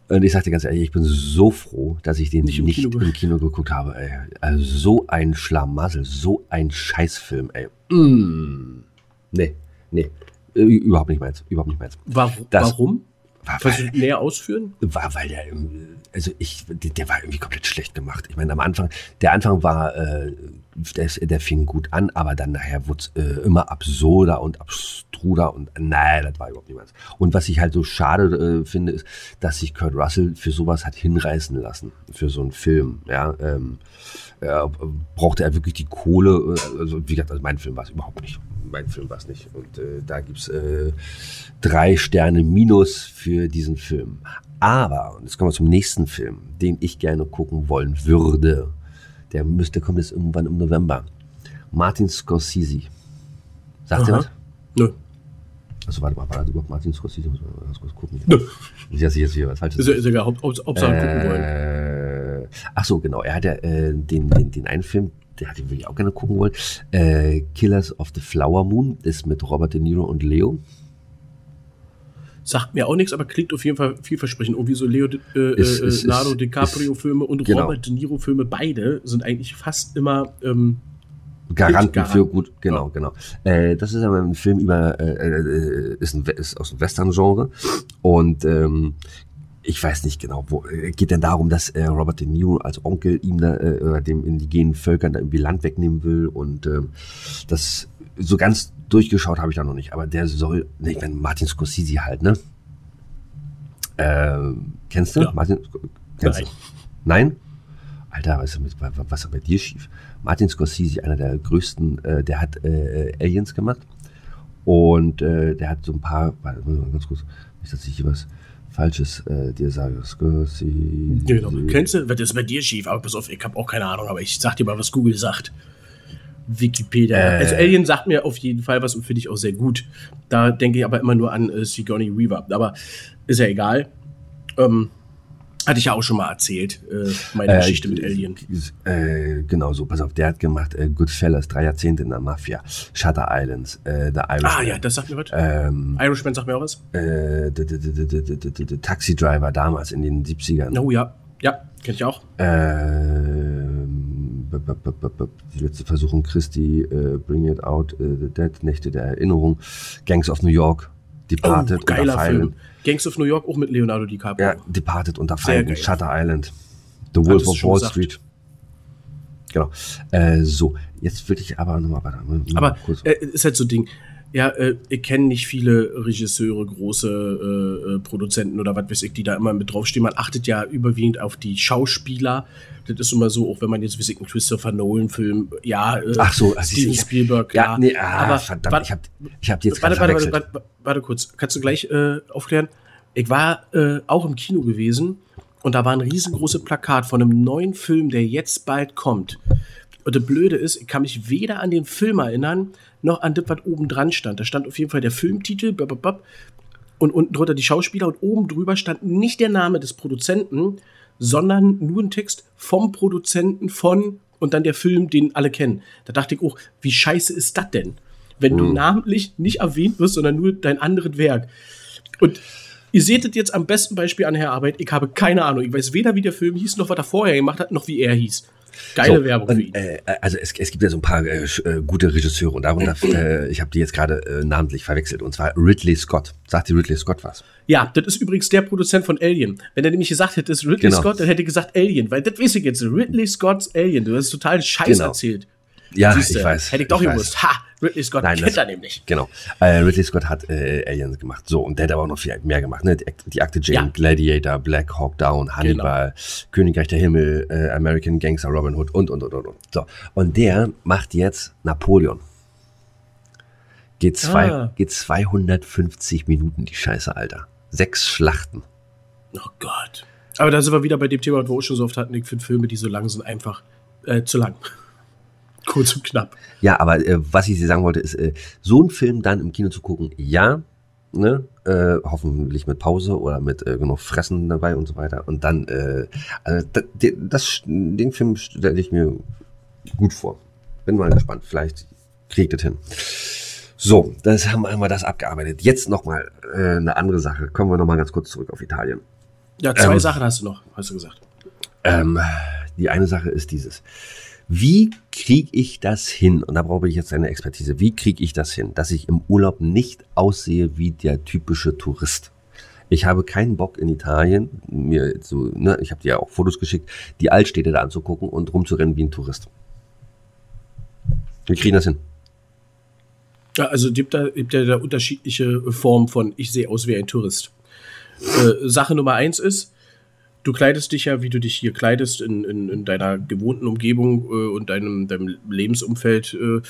Und ich sagte ganz ehrlich, ich bin so froh, dass ich den nicht, im, nicht Kino. im, Kino. geguckt habe. Ey. Also so ein Schlamassel, so ein Scheißfilm, ey. Mm. Nee, nee. Überhaupt nicht meins. Überhaupt nicht meins. Warum? Das, warum? War, Kannst du näher ausführen? War, weil der, also ich, der war irgendwie komplett schlecht gemacht. Ich meine, am Anfang, der Anfang war, äh, der, der fing gut an, aber dann nachher wurde es äh, immer absurder und abstruder und nein, das war überhaupt meins. Und was ich halt so schade äh, finde, ist, dass sich Kurt Russell für sowas hat hinreißen lassen, für so einen Film, ja, ähm, äh, brauchte er wirklich die Kohle, äh, also wie gesagt, also mein Film war es überhaupt nicht mein Film war es nicht. Und äh, da gibt es äh, drei Sterne minus für diesen Film. Aber, und jetzt kommen wir zum nächsten Film, den ich gerne gucken wollen würde. Der müsste, kommt jetzt irgendwann im November. Martin Scorsese. Sagt ihr was? Nö. Also warte mal, war das überhaupt Martin Scorsese? Muss man ganz kurz gucken. Nö. Ich jetzt hier was Falsches. Ist ja egal, Hauptsache äh, gucken wollen. Ach so, genau. Er hat ja äh, den, den, den einen Film, der hatte ich auch gerne gucken wollen. Äh, Killers of the Flower Moon ist mit Robert De Niro und Leo. Sagt mir auch nichts, aber klingt auf jeden Fall vielversprechend. Irgendwie so Leo, äh, ist, ist, Leonardo DiCaprio-Filme und genau. Robert De Niro-Filme, beide sind eigentlich fast immer ähm, Garanten für gut, genau, ja. genau. Äh, das ist aber ein Film über, äh, äh, ist, ein, ist aus dem Western-Genre und ähm, ich weiß nicht genau, wo äh, geht denn darum, dass äh, Robert De Niro als Onkel ihm da, äh, dem indigenen Völkern da irgendwie Land wegnehmen will und äh, das so ganz durchgeschaut habe ich da noch nicht, aber der soll, ne, ich meine, Martin Scorsese halt, ne? Äh, kennst du? Ja. Martin, kennst Nein. Du? Nein? Alter, was ist, mit, was ist bei dir schief? Martin Scorsese, einer der größten, äh, der hat äh, Aliens gemacht und äh, der hat so ein paar, warte mal ganz kurz, nicht, dass ich hier was Falsches äh, dir sage. Scorsese. Genau. Kennst du, was ist bei dir schief? Aber pass auf, ich habe auch keine Ahnung, aber ich sag dir mal, was Google sagt. Wikipedia. Äh. Also Alien sagt mir auf jeden Fall was und finde ich auch sehr gut. Da denke ich aber immer nur an äh, Sigourney Weaver. Aber ist ja egal. Ähm, hatte ich ja auch schon mal erzählt, äh, meine äh, Geschichte mit äh, Alien. Äh, genau so, pass auf, der hat gemacht äh, Goodfellas, drei Jahrzehnte in der Mafia, Shutter Islands, äh, der Irishman. Ah ja, das sagt mir was. Ähm, Irishman sagt mir auch was. Taxi Driver damals in den 70ern. Oh ja, ja, kenne ich auch. Äh, die letzte Versuchung Christi, äh, Bring It Out, äh, The Dead, Nächte der Erinnerung, Gangs of New York, Departed oh, geiler unter Film. Gangs of New York auch mit Leonardo DiCaprio. Ja, Departed unter geil. Shutter Island, The Wolf of Wall gesagt. Street. Genau. Äh, so, jetzt würde ich aber nochmal weiter. mal Aber kurz- äh, ist halt so ein Ding. Ja, äh, ich kenne nicht viele Regisseure, große äh, äh, Produzenten oder was weiß ich, die da immer mit draufstehen. Man achtet ja überwiegend auf die Schauspieler. Das ist immer so, auch wenn man jetzt, weiß ich, einen Christopher Nolan-Film, ja, äh, Ach so, also Steven ich- Spielberg, ja, ja. nee, ah, aber verdammt, warte- ich habe ich hab die jetzt warte, warte, warte, warte, warte kurz. Kannst du gleich äh, aufklären? Ich war äh, auch im Kino gewesen und da war ein riesengroßes Plakat von einem neuen Film, der jetzt bald kommt. Und das Blöde ist, ich kann mich weder an den Film erinnern, noch an das, was oben dran stand. Da stand auf jeden Fall der Filmtitel, bababab, und unten drunter die Schauspieler und oben drüber stand nicht der Name des Produzenten, sondern nur ein Text vom Produzenten von und dann der Film, den alle kennen. Da dachte ich auch, wie scheiße ist das denn? Wenn du namentlich nicht erwähnt wirst, sondern nur dein anderes Werk. Und ihr seht es jetzt am besten Beispiel an Herr Arbeit. Ich habe keine Ahnung. Ich weiß weder, wie der Film hieß, noch was er vorher gemacht hat, noch wie er hieß. Geile So, Werbung und, für ihn. Äh, also es, es gibt ja so ein paar äh, äh, gute Regisseure und darunter, äh, ich habe die jetzt gerade äh, namentlich verwechselt, und zwar Ridley Scott. Sagt dir Ridley Scott was? Ja, das ist übrigens der Produzent von Alien. Wenn er nämlich gesagt hätte, es ist Ridley Genau. Scott, dann hätte er gesagt Alien, weil das weiß ich jetzt. Ridley Scott's Alien. Du hast total Scheiß Genau. erzählt. Ja, Siehste, ich weiß. Hätte ich doch ich weiß. gewusst. Ha, Ridley Scott Nein, kennt das- er nämlich. Genau. Äh, Ridley Scott hat äh, Aliens gemacht. So, und der hat aber auch noch viel mehr gemacht. Ne? Die, die Akte Jane, Ja. Genau. Gladiator, Black Hawk Down, Hannibal, Königreich der Himmel, äh, American Gangster, Robin Hood und, und, und, und, und. So. Und der macht jetzt Napoleon. Geht, zwei, Ah. geht 250 Minuten, die Scheiße, Alter. Sechs Schlachten. Oh Gott. Aber da sind wir wieder bei dem Thema, was wir auch schon so oft hatten. Ich finde Filme, die so lang sind, einfach äh, zu lang. Kurz und knapp. Ja, aber äh, was ich dir sagen wollte, ist, äh, so einen Film dann im Kino zu gucken, ja, ne, äh, hoffentlich mit Pause oder mit äh, genug Fressen dabei und so weiter. Und dann, äh, also das, das, den Film stelle ich mir gut vor. Bin mal gespannt, vielleicht kriegt das hin. So, das haben wir einmal das abgearbeitet. Jetzt nochmal äh, eine andere Sache. Kommen wir nochmal ganz kurz zurück auf Italien. Ja, zwei Ähm. Sachen hast du noch, hast du gesagt. Ähm, die eine Sache ist dieses. Wie kriege ich das hin? Und da brauche ich jetzt eine Expertise. Wie kriege ich das hin, dass ich im Urlaub nicht aussehe wie der typische Tourist? Ich habe keinen Bock in Italien, mir so, ne, ich habe dir ja auch Fotos geschickt, die Altstädte da anzugucken und rumzurennen wie ein Tourist. Wir kriegen das hin. Ja, also gibt da, gibt da unterschiedliche Formen von ich sehe aus wie ein Tourist. Äh, Sache Nummer eins ist, du kleidest dich ja, wie du dich hier kleidest, in, in, in deiner gewohnten Umgebung äh, und deinem, deinem Lebensumfeld äh,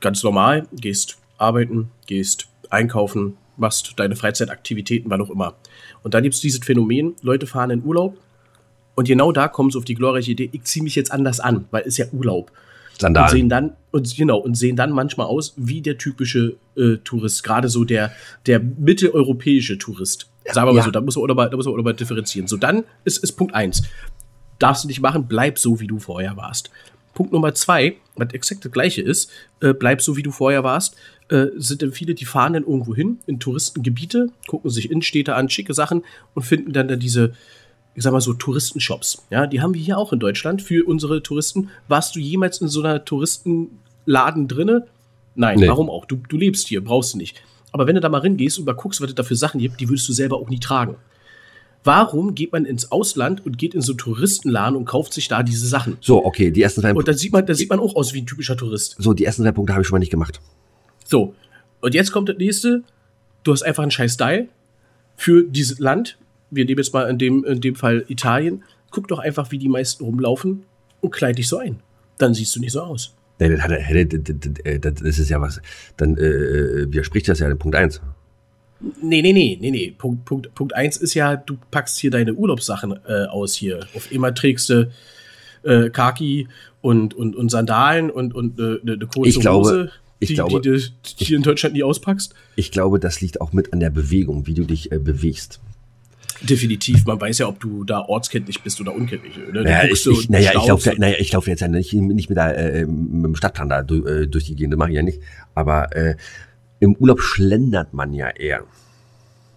ganz normal. Gehst arbeiten, gehst einkaufen, machst deine Freizeitaktivitäten, wann auch immer. Und dann gibt es dieses Phänomen, Leute fahren in Urlaub und genau da kommen sie auf die glorreiche Idee, ich ziehe mich jetzt anders an, weil ist ja Urlaub und Sandalen. sehen dann und genau und sehen dann manchmal aus wie der typische äh, Tourist, gerade so der der mitteleuropäische Tourist. Sagen wir mal Ja. so, da muss man auch noch mal, da muss man auch noch mal differenzieren. So dann ist, ist Punkt eins, darfst du nicht machen, bleib so wie du vorher warst. Punkt Nummer zwei, was exakt das gleiche ist, äh, bleib so wie du vorher warst, äh, sind dann viele, die fahren dann irgendwo hin in Touristengebiete, gucken sich Innenstädte an, schicke Sachen und finden dann, dann diese ich sag mal so, Touristenshops. Ja, die haben wir hier auch in Deutschland für unsere Touristen. Warst du jemals in so einer Touristenladen drinne? Nein, Nee. warum auch? Du, du lebst hier, brauchst du nicht. Aber wenn du da mal hingehst und mal guckst, was es da für Sachen gibt, die würdest du selber auch nie tragen. Warum geht man ins Ausland und geht in so einen Touristenladen und kauft sich da diese Sachen? So, okay, die ersten drei, Und da sieht man, da sieht man auch aus wie ein typischer Tourist. so, die ersten drei Punkte habe ich schon mal nicht gemacht. So, und jetzt kommt das nächste. Du hast einfach einen scheiß Style für dieses Land. Wir nehmen jetzt mal in dem, in dem Fall Italien. Guck doch einfach, wie die meisten rumlaufen und kleid dich so ein. Dann siehst du nicht so aus. Nee, das, hat, das, ist ja was. Dann äh, widerspricht das ja dem Punkt 1. Nee, nee, nee, nee, nee. Punkt, Punkt, Punkt eins ist ja, du packst hier deine Urlaubssachen äh, aus hier. Auf immer trägst du äh, Kaki und, und, und Sandalen und, und äh, eine, eine kurze Ich glaube- Hose, ich die, glaube- die du hier in Deutschland nie auspackst. Ich glaube, das liegt auch mit an der Bewegung, wie du dich äh, bewegst. Definitiv, man weiß ja, ob du da ortskenntlich bist oder unkenntlich. Ne? Naja, ich, ich, naja, ich laufe naja, ich lauf jetzt ja nicht, nicht mit, der, äh, mit dem Stadtplan da durch, äh, durch die Gegend, das mache ich ja nicht. Aber äh, im Urlaub schlendert man ja eher.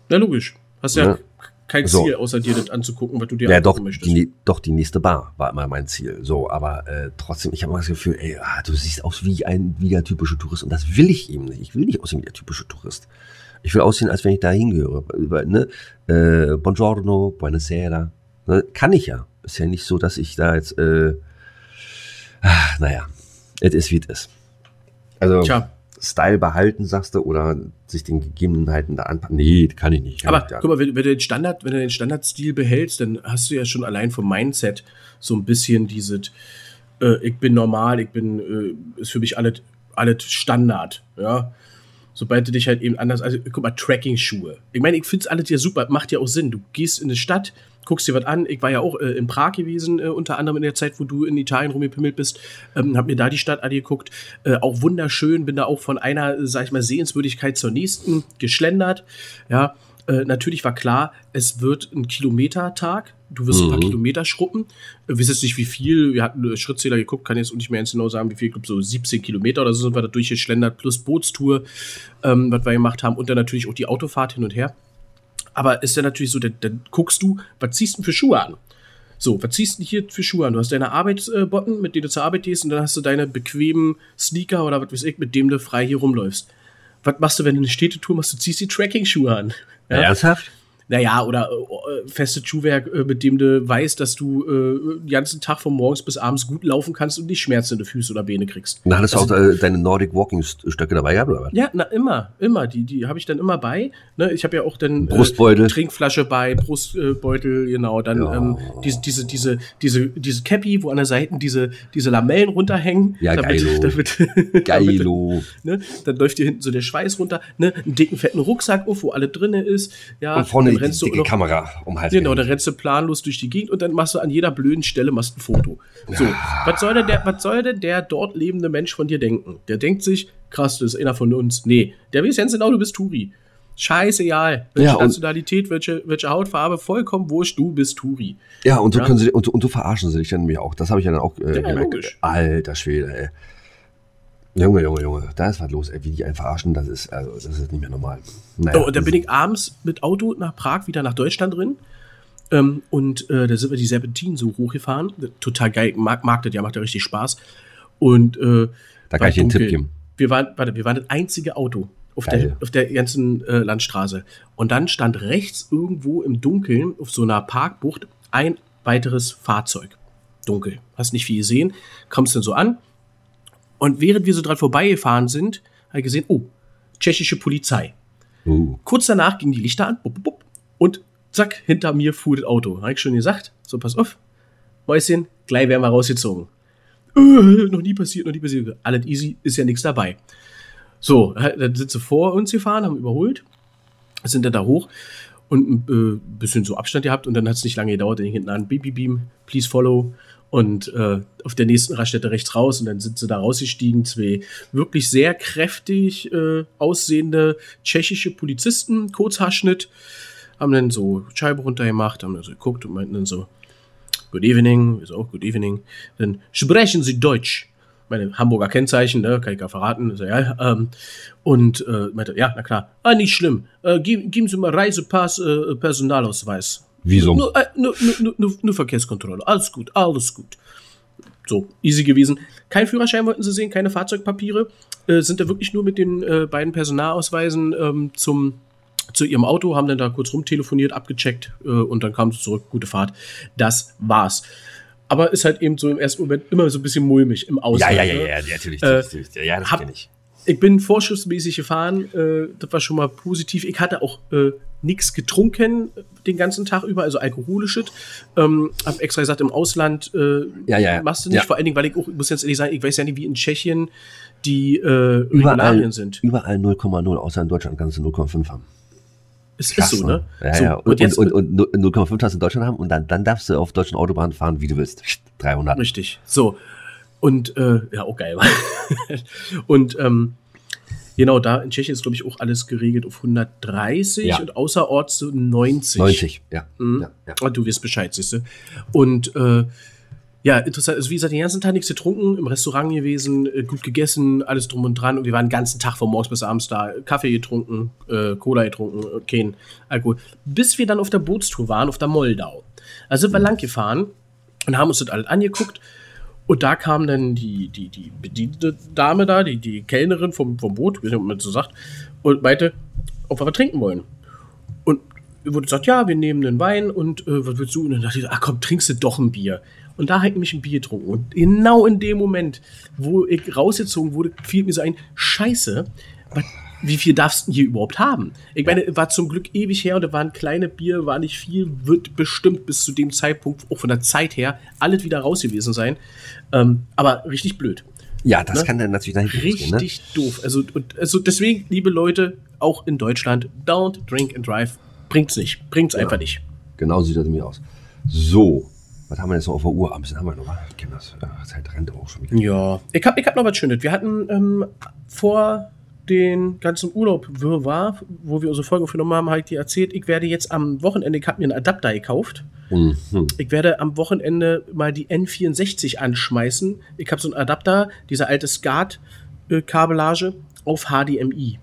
Na logisch. Hast ja, ja. kein Ziel, so. außer dir das anzugucken, was du dir ja, doch, möchtest. Die, doch, die nächste Bar war immer mein Ziel. So, aber äh, trotzdem, ich habe immer das Gefühl, ey, ah, du siehst aus wie ein wie der typische Tourist. Und das will ich eben nicht. Ich will nicht aussehen wie der typische Tourist. Ich will aussehen, als wenn ich da hingehöre. Ne? Äh, Buongiorno, Buonasera. Ne? Kann ich ja. Ist ja nicht so, dass ich da jetzt, äh, ach, naja, es ist wie es ist. Also, Tja. Style behalten, sagst du, oder sich den Gegebenheiten da anpassen. Nee, kann ich nicht. Kann Aber ich guck mal, wenn, wenn, du den Standard, wenn du den Standardstil behältst, dann hast du ja schon allein vom Mindset so ein bisschen dieses, äh, ich bin normal, ich bin, äh, ist für mich alles, alles Standard, ja sobald du dich halt eben anders, also guck mal, Tracking-Schuhe. Ich meine, ich finde es alles ja super, macht ja auch Sinn. Du gehst in eine Stadt, guckst dir was an. Ich war ja auch äh, in Prag gewesen, äh, unter anderem in der Zeit, wo du in Italien rumgepimmelt bist. Ähm, hab mir da die Stadt angeguckt. Äh, auch wunderschön, bin da auch von einer, sag ich mal, Sehenswürdigkeit zur nächsten geschlendert. Ja, äh, natürlich war klar, es wird ein Kilometertag. Du wirst mhm. ein paar mhm. Kilometer schruppen. Wir wissen jetzt nicht, wie viel. Wir hatten Schrittzähler geguckt, kann jetzt nicht mehr ganz genau sagen, wie viel. Ich glaube, so 17 Kilometer oder so sind wir da durchgeschlendert, plus Bootstour, ähm, was wir gemacht haben. Und dann natürlich auch die Autofahrt hin und her. Aber ist ja natürlich so, dann, dann guckst du, was ziehst du für Schuhe an? So, was ziehst du hier für Schuhe an? Du hast deine Arbeitsbotten, mit denen du zur Arbeit gehst, und dann hast du deine bequemen Sneaker oder was weiß ich, mit dem du frei hier rumläufst. Was machst du, wenn du eine Städtetour machst? Du ziehst die Tracking-Schuhe an. Ja? Ernsthaft? Naja, oder äh, festes Schuhwerk, äh, mit dem du weißt, dass du äh, den ganzen Tag von morgens bis abends gut laufen kannst und nicht schmerzende Füße oder Beine kriegst. Na, hattest du also, auch äh, deine Nordic Walking Stöcke dabei gehabt, oder was? Ja, na, immer, immer. Die, die habe ich dann immer bei. Ne? Ich habe ja auch dann äh, Brustbeutel. Trinkflasche bei, Brustbeutel, genau. Dann ja. ähm, diese, diese, diese, diese, diese Cappy, wo an der Seite diese, diese Lamellen runterhängen. Ja, damit, geilo. Damit, geilo. Damit, ne? Dann läuft dir hinten so der Schweiß runter, ne? Einen dicken, fetten Rucksack, wo alles drin ist. Ja, und vorne rennst die noch, Kamera um Hals. Genau, dann rennst du planlos durch die Gegend und dann machst du an jeder blöden Stelle machst ein Foto. So, ja. was soll denn der, was soll denn der dort lebende Mensch von dir denken? Der denkt sich, krass, das ist einer von uns. Nee, der weiß ganz genau, du bist Turi. Scheißegal. Welche ja, Nationalität, welche, welche Hautfarbe, vollkommen wurscht, du bist Turi. Ja, und so ja. können sie, und, und so verarschen sie dich dann mir auch. Das habe ich ja dann auch äh, ja, gemerkt. Logisch. Alter Schwede, ey. Junge, Junge, Junge, da ist was los, ey, wie die einen verarschen, das ist, also, das ist nicht mehr normal. Naja, oh, und dann bin ich abends mit Auto nach Prag wieder nach Deutschland drin. Ähm, und äh, da sind wir die Serpentinen so hochgefahren. Total geil, mag, mag das ja, macht ja richtig Spaß. Und äh, da kann ich dir einen Tipp geben. Wir waren, warte, wir waren das einzige Auto auf der, auf der ganzen äh, Landstraße. Und dann stand rechts irgendwo im Dunkeln auf so einer Parkbucht ein weiteres Fahrzeug. Dunkel. Hast nicht viel gesehen. Kommst dann so an, und während wir so dran vorbeigefahren sind, habe ich gesehen, oh, tschechische Polizei. Uh. Kurz danach gingen die Lichter an, bup, bup, und zack, hinter mir fuhr das Auto. Habe ich schon gesagt, so pass auf, Mäuschen, gleich werden wir rausgezogen. Äh, noch nie passiert, noch nie passiert. Alles easy, ist ja nichts dabei. So, dann sind sie vor uns gefahren, haben überholt, sind dann da hoch und ein äh, bisschen so Abstand gehabt und dann hat es nicht lange gedauert, dann hinten an, beep, beep, beep, please follow und äh, auf der nächsten Raststätte rechts raus und dann sind sie da rausgestiegen. Zwei wirklich sehr kräftig äh, aussehende tschechische Polizisten, Kurzhaarschnitt, haben dann so Scheibe runtergemacht, haben dann so geguckt und meinten dann so, Good evening, ist auch Good evening. Dann sprechen Sie Deutsch. Meine Hamburger Kennzeichen, ne, kann ich gar verraten. So, ja, ähm, und äh, meinte, ja, na klar, ah, nicht schlimm. Äh, geben Sie mal Reisepass, äh, Personalausweis. Wieso? Nur, äh, nur, nur, nur, nur Verkehrskontrolle. Alles gut, alles gut. So, easy gewesen. Kein Führerschein wollten sie sehen, keine Fahrzeugpapiere. Äh, sind da wirklich nur mit den äh, beiden Personalausweisen ähm, zum, zu ihrem Auto, haben dann da kurz rumtelefoniert, abgecheckt äh, und dann kamen sie zurück. Gute Fahrt. Das war's. Aber ist halt eben so im ersten Moment immer so ein bisschen mulmig im Ausland. Ja, ja, ja, ja, natürlich. Äh, ja, das kenne ich ich bin vorschussmäßig gefahren, äh, das war schon mal positiv. Ich hatte auch äh, nichts getrunken den ganzen Tag über, also alkoholisches. Ähm, hab extra gesagt, im Ausland äh, ja, ja, machst du nicht, ja. vor allen Dingen, weil ich auch, ich muss jetzt ehrlich sagen, ich weiß ja nicht, wie in Tschechien die äh, Regularien sind. Überall 0,0, außer in Deutschland kannst du 0,5 haben. Es ist so, ne? Ja, so, ja. Und, und, und, und, und 0,5 hast du in Deutschland haben und dann, dann darfst du auf deutschen Autobahnen fahren, wie du willst. 300. Richtig. So. Und, äh, ja, auch geil. und, ähm, Genau, da in Tschechien ist, glaube ich, auch alles geregelt auf 130 Ja. und außerorts so 90. 90, ja. Mhm. ja, ja. Ah, du wirst Bescheid, siehst du. Und äh, ja, interessant. Also wie gesagt, den ganzen Tag nichts getrunken, im Restaurant gewesen, äh, gut gegessen, alles drum und dran. Und wir waren den ganzen Tag von morgens bis abends da. Kaffee getrunken, äh, Cola getrunken, kein Alkohol. Bis wir dann auf der Bootstour waren, auf der Moldau. Also sind wir lang gefahren und haben uns das alles angeguckt. Und da kam dann die, die, die bediente Dame da, die, die Kellnerin vom, vom Boot, ob man so sagt, und meinte, ob wir was trinken wollen. Und wurde gesagt, ja, wir nehmen einen Wein und äh, was willst du? Und dann dachte ich, ach komm, trinkst du doch ein Bier. Und da habe ich nämlich ein Bier getrunken. Und genau in dem Moment, wo ich rausgezogen wurde, fiel mir so ein Scheiße, was, wie viel darfst du hier überhaupt haben? Ich meine, war zum Glück ewig her und da waren kleine Bier, war nicht viel, wird bestimmt bis zu dem Zeitpunkt, auch von der Zeit her, alles wieder raus gewesen sein. Ähm, aber richtig blöd. Ja, das Ne? kann dann natürlich nach hinten losgehen, ne? Richtig doof. Also, und, also deswegen, liebe Leute, auch in Deutschland, don't drink and drive. Bringt's nicht. Bringt's einfach nicht. Genau sieht das nämlich aus. So, was haben wir jetzt noch auf der Uhr? Ein bisschen haben wir noch. Ich kenne das. Ja, Zeit rennt auch schon wieder. Ja. Ich hab, ich hab noch was Schönes. Wir hatten ähm, vor den ganzen Urlaub war, wo wir unsere Folge aufgenommen haben, habe ich dir erzählt, ich werde jetzt am Wochenende, ich habe mir einen Adapter gekauft. Mhm. Ich werde am Wochenende mal die N64 anschmeißen. Ich habe so einen Adapter, diese alte SCART-Kabellage auf HDMI.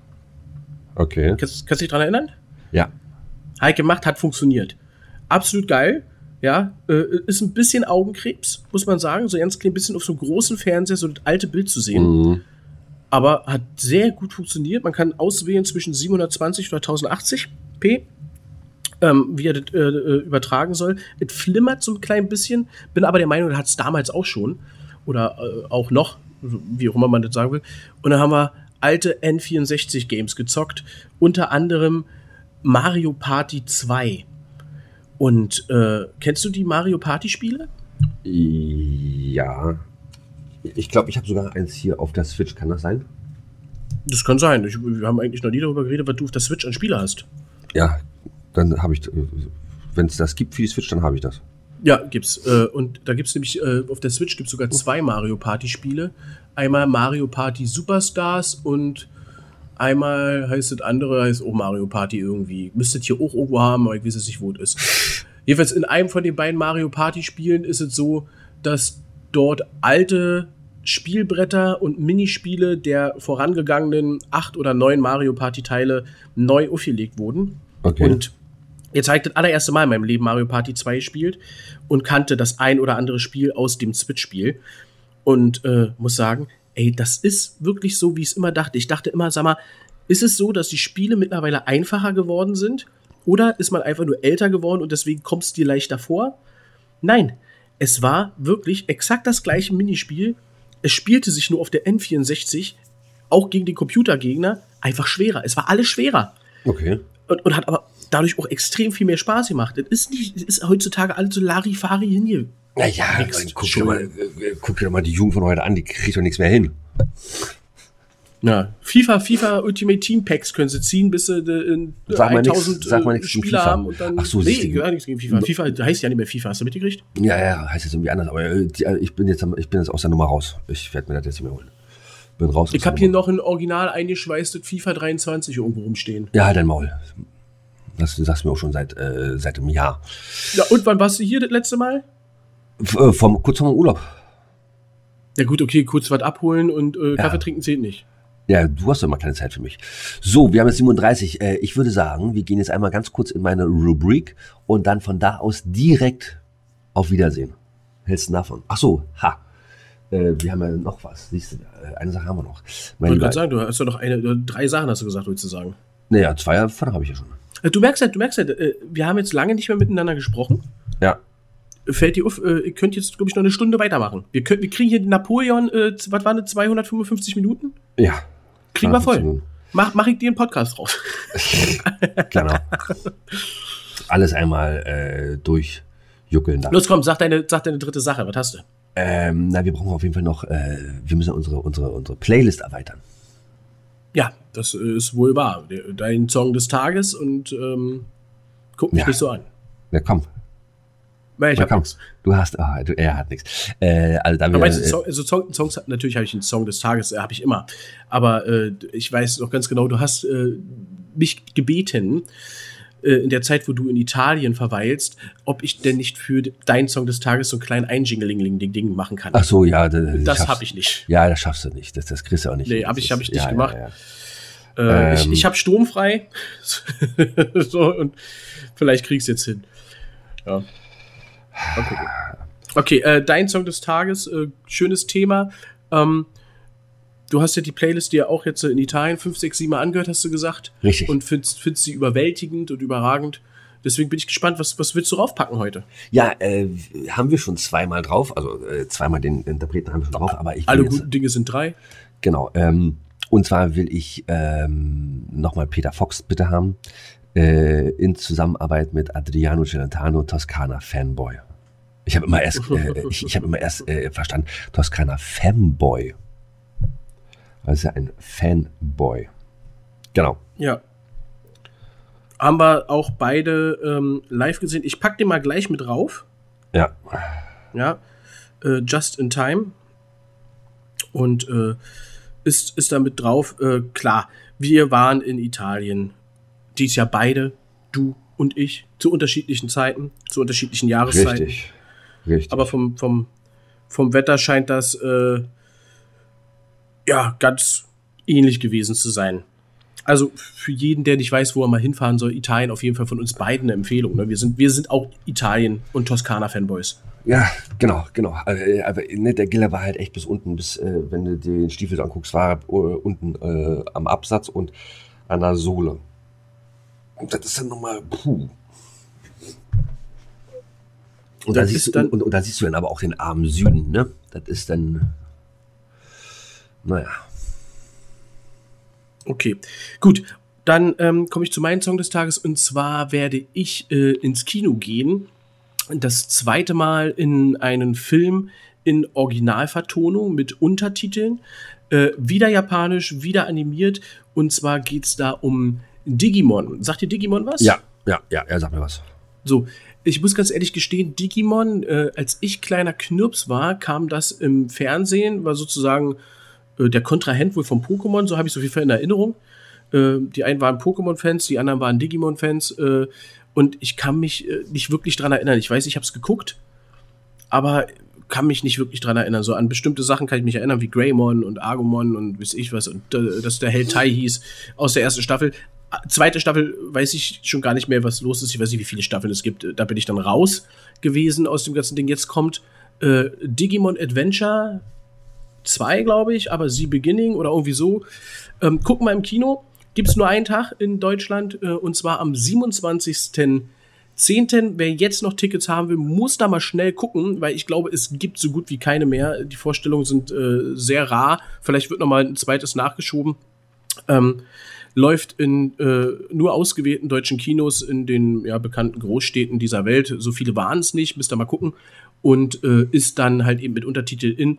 Okay. Kannst, kannst du dich dran erinnern? Ja. Halt gemacht, hat funktioniert. Absolut geil. Ja, äh, ist ein bisschen Augenkrebs, muss man sagen. So ganz klein bisschen auf so einem großen Fernseher so das alte Bild zu sehen. Mhm. Aber hat sehr gut funktioniert. Man kann auswählen zwischen 720 oder 1080p, ähm, wie er das äh, äh, übertragen soll. Es flimmert so ein klein bisschen, bin aber der Meinung, das hat es damals auch schon. Oder äh, auch noch, wie auch immer man das sagen will. Und dann haben wir alte N64-Games gezockt. Unter anderem Mario Party 2. Und äh, kennst du die Mario Party-Spiele? Ja. Ich glaube, ich habe sogar eins hier auf der Switch. Kann das sein? Das kann sein. Ich, wir haben eigentlich noch nie darüber geredet, was du auf der Switch an Spiele hast. Ja. Dann habe ich, wenn es das gibt für die Switch, dann habe ich das. Ja, gibt's. Äh, und da gibt's nämlich, äh, auf der Switch gibt's sogar zwei Mario Party-Spiele. Einmal Mario Party Superstars und einmal heißt das andere, heißt auch Mario Party irgendwie. Müsstet hier auch irgendwo haben, aber ich weiß es nicht, wo es ist. Jedenfalls in einem von den beiden Mario Party-Spielen ist es so, dass dort alte Spielbretter und Minispiele der vorangegangenen acht oder neun Mario Party-Teile neu aufgelegt wurden. Okay. Und jetzt habe ich das allererste Mal in meinem Leben Mario Party 2 gespielt und kannte das ein oder andere Spiel aus dem Switch-Spiel. Und äh, muss sagen, ey, das ist wirklich so, wie ich es immer dachte. Ich dachte immer, sag mal, ist es so, dass die Spiele mittlerweile einfacher geworden sind? Oder ist man einfach nur älter geworden und deswegen kommst du dir leichter vor? Nein, es war wirklich exakt das gleiche Minispiel. Es spielte sich nur auf der N64, auch gegen den Computergegner, einfach schwerer. Es war alles schwerer Okay. und, und hat aber dadurch auch extrem viel mehr Spaß gemacht. Es ist nicht, es ist heutzutage alles so Larifari hinge. Naja, Nix. dann guck dir, mal, äh, guck dir doch mal die Jugend von heute an, die kriegt doch nichts mehr hin. Ja, FIFA, FIFA Ultimate Team Packs können sie ziehen, bis sie äh, in Sag mal nix- 1000 sag mal äh, nix Spieler FIFA. haben und dann. Ach so, nee, du. gar nichts gegen FIFA. FIFA heißt ja nicht mehr FIFA, hast du mitgekriegt? Ja, ja, heißt jetzt irgendwie anders, aber äh, ich, bin jetzt, ich bin jetzt aus der Nummer raus. Ich werde mir das jetzt nicht mehr holen. Bin raus. aus Ich habe hier noch ein original eingeschweißtes FIFA 23 irgendwo rumstehen. Ja, halt dein Maul. Das du sagst mir auch schon seit, äh, seit einem Jahr. Ja, und wann warst du hier das letzte Mal? F vom, kurz vor dem Urlaub. Ja gut, okay, kurz was abholen und äh, Kaffee Ja. trinken zählt nicht. Ja, du hast doch immer keine Zeit für mich. So, wir haben jetzt 37. Äh, ich würde sagen, wir gehen jetzt einmal ganz kurz in meine Rubrik und dann von da aus direkt auf Wiedersehen. Hältst du davon? Ach so, ha. Äh, wir haben ja noch was. Siehst du, äh, eine Sache haben wir noch. Ich Mein wollte Lieber, gerade sagen, du hast ja noch eine, drei Sachen hast du gesagt, wolltest du sagen. naja, zwei davon habe ich ja schon. Äh, Du merkst halt, du merkst halt, äh, wir haben jetzt lange nicht mehr miteinander gesprochen. Ja. Fällt dir auf, ihr könnt jetzt, glaube ich, noch eine Stunde weitermachen. Wir, können, wir kriegen hier Napoleon, äh, was waren das, 255 Minuten? Ja. Kriegen wir voll. 50 Minuten. Mach, mach ich dir einen Podcast draus. Genau. Alles einmal äh, durchjuckeln. Los, komm, sag deine, sag deine dritte Sache. Was hast du? Ähm, na, wir brauchen auf jeden Fall noch, äh, wir müssen unsere, unsere, unsere Playlist erweitern. Ja, das äh, ist wohl wahr. Dein Song des Tages und ähm, guck mich Ja. nicht so an. Na komm. Nein, ich hab komm, nichts. Du hast, ah, du, er hat nichts. Äh, also da Aber wir, meinst du, äh, Song, also Song, Songs, natürlich habe ich einen Song des Tages, äh, habe ich immer. Aber äh, ich weiß noch ganz genau, du hast äh, mich gebeten, äh, in der Zeit, wo du in Italien verweilst, ob ich denn nicht für deinen Song des Tages so einen kleinen Einjingeling-Ding-Ding machen kann. ach so, ja, das, das habe ich nicht. Ja, das schaffst du nicht. Das, das kriegst du auch nicht. Nee, hin. hab Das ich- hab ich nicht ja, gemacht. Ja, ja. Äh, ich Ähm. ich habe sturmfrei. so, und vielleicht krieg's jetzt hin. Ja. Mal gucken. Okay, äh, dein Song des Tages, äh, schönes Thema. Ähm, du hast ja die Playlist dir auch jetzt in Italien fünf, sechs, sieben Mal angehört, hast du gesagt. Richtig. Und findest, findest sie überwältigend und überragend. Deswegen bin ich gespannt, was, was willst du raufpacken heute? Ja, äh, haben wir schon zweimal drauf. Also äh, zweimal den Interpreten haben wir schon drauf. Aber ich Alle jetzt, guten Dinge sind drei. Genau. Ähm, und zwar will ich ähm, nochmal Peter Fox bitte haben. Äh, in Zusammenarbeit mit Adriano Celentano, Toskana Fanboy. Ich habe immer erst, äh, ich, ich habe immer erst äh, verstanden, Toskana Fanboy. Das ist ja ein Fanboy. Genau. Ja. Haben wir auch beide ähm, live gesehen. Ich pack den mal gleich mit rauf. Ja. Ja. Äh, Just in Time. Und äh, ist, ist da mit drauf. Äh, klar, wir waren in Italien. Dies Jahr beide, du und ich, zu unterschiedlichen Zeiten, zu unterschiedlichen Jahreszeiten. Richtig. Richtig. Aber vom, vom, vom Wetter scheint das äh, ja ganz ähnlich gewesen zu sein. Also für jeden, der nicht weiß, wo er mal hinfahren soll, Italien auf jeden Fall von uns beiden eine Empfehlung. Ne? Wir, sind, wir sind auch Italien- und Toskana-Fanboys. Ja, genau, genau. Äh, Aber ne, der Giller war halt echt bis unten, bis, äh, wenn du den Stiefel anguckst, war er äh, unten äh, am Absatz und an der Sohle. Und das ist dann nochmal, puh. Und da, siehst du, dann- und, und da siehst du dann aber auch den armen Süden, ne? Das ist dann, naja. Okay, gut. Dann ähm, komme ich zu meinem Song des Tages und zwar werde ich äh, ins Kino gehen. Das zweite Mal in einen Film in Originalvertonung mit Untertiteln. Äh, wieder japanisch, wieder animiert. Und zwar geht es da um Digimon. Sagt dir Digimon was? Ja, ja, ja, er sagt mir was. So, ich muss ganz ehrlich gestehen, Digimon, äh, als ich kleiner Knirps war, kam das im Fernsehen, war sozusagen äh, der Kontrahent wohl vom Pokémon, so habe ich jeden Fall in Erinnerung. Äh, die einen waren Pokémon-Fans, die anderen waren Digimon-Fans. Äh, und ich kann mich äh, nicht wirklich dran erinnern. Ich weiß, ich habe es geguckt, aber kann mich nicht wirklich dran erinnern. So an bestimmte Sachen kann ich mich erinnern, wie Greymon und Argomon und weiß ich was. Und äh, dass der Held Tai hieß aus der ersten Staffel. Zweite Staffel weiß ich schon gar nicht mehr, was los ist. Ich weiß nicht, wie viele Staffeln es gibt. Da bin ich dann raus gewesen aus dem ganzen Ding. Jetzt kommt äh, Digimon Adventure 2, glaube ich, aber Sie Beginning oder irgendwie so. Ähm, gucken wir im Kino. Gibt es nur einen Tag in Deutschland äh, und zwar am 27.10. Wer jetzt noch Tickets haben will, muss da mal schnell gucken, weil ich glaube, es gibt so gut wie keine mehr. Die Vorstellungen sind äh, sehr rar. Vielleicht wird noch mal ein zweites nachgeschoben. Ähm, läuft in äh, nur ausgewählten deutschen Kinos in den ja, bekannten Großstädten dieser Welt. So viele waren es nicht, müsst ihr mal gucken. Und äh, ist dann halt eben mit Untertitel in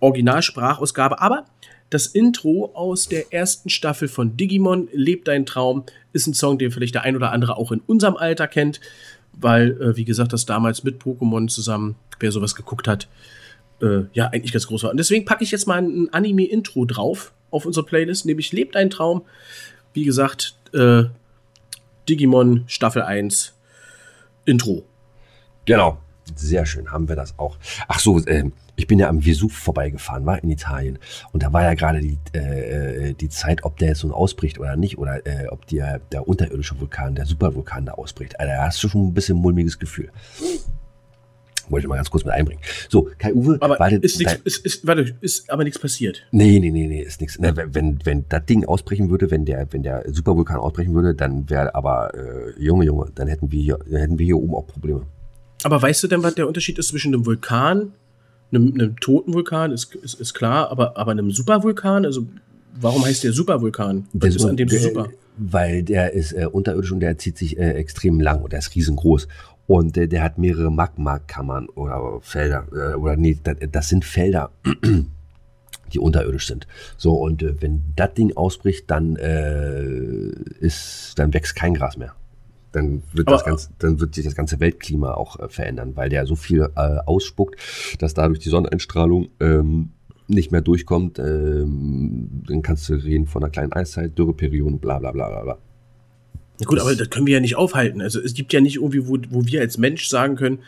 Originalsprachausgabe. Aber das Intro aus der ersten Staffel von Digimon, Lebt dein Traum, ist ein Song, den vielleicht der ein oder andere auch in unserem Alter kennt, weil, äh, wie gesagt, das damals mit Pokémon zusammen, wer sowas geguckt hat, äh, ja, eigentlich ganz groß war. Und deswegen packe ich jetzt mal ein Anime-Intro drauf auf unsere Playlist, nämlich Lebt ein Traum. Wie gesagt, äh, Digimon Staffel 1 Intro. Genau. Sehr schön, haben wir das auch. Ach so, ähm, ich bin ja am Vesuv vorbeigefahren, war in Italien. Und da war ja gerade die, äh, die Zeit, ob der jetzt so ausbricht oder nicht, oder äh, ob der, der unterirdische Vulkan, der Supervulkan da ausbricht. Also, da hast du schon ein bisschen mulmiges Gefühl. Wollte ich mal ganz kurz mit einbringen. So, Kai-Uwe, Aber warte, ist, nix, ist, ist, warte, ist aber nichts passiert. Nee, nee, nee, nee, ist nichts. Wenn, wenn das Ding ausbrechen würde, wenn der, wenn der Supervulkan ausbrechen würde, dann wäre aber, äh, Junge, Junge, dann hätten wir hier, dann hätten wir hier oben auch Probleme. Aber weißt du denn, was der Unterschied ist zwischen einem Vulkan, einem, einem toten Vulkan, ist, ist, ist klar, aber, aber einem Supervulkan? Also, warum heißt der Supervulkan? Was ist an dem der- super? Weil der ist äh, unterirdisch und der zieht sich äh, extrem lang und der ist riesengroß. Und äh, der hat mehrere Magmakammern oder Felder, äh, oder nee, das, das sind Felder, die unterirdisch sind. So, und äh, wenn das Ding ausbricht, dann äh, ist, dann wächst kein Gras mehr. dann wird, Aber- das ganze, dann wird sich das ganze Weltklima auch äh, verändern, weil der so viel äh, ausspuckt, dass dadurch die Sonneneinstrahlung ähm, nicht mehr durchkommt. Ähm, dann kannst du reden von einer kleinen Eiszeit, Dürreperiode, bla bla bla bla bla. Ja gut, Das- aber das können wir ja nicht aufhalten. Also es gibt ja nicht irgendwie, wo, wo wir als Mensch sagen können,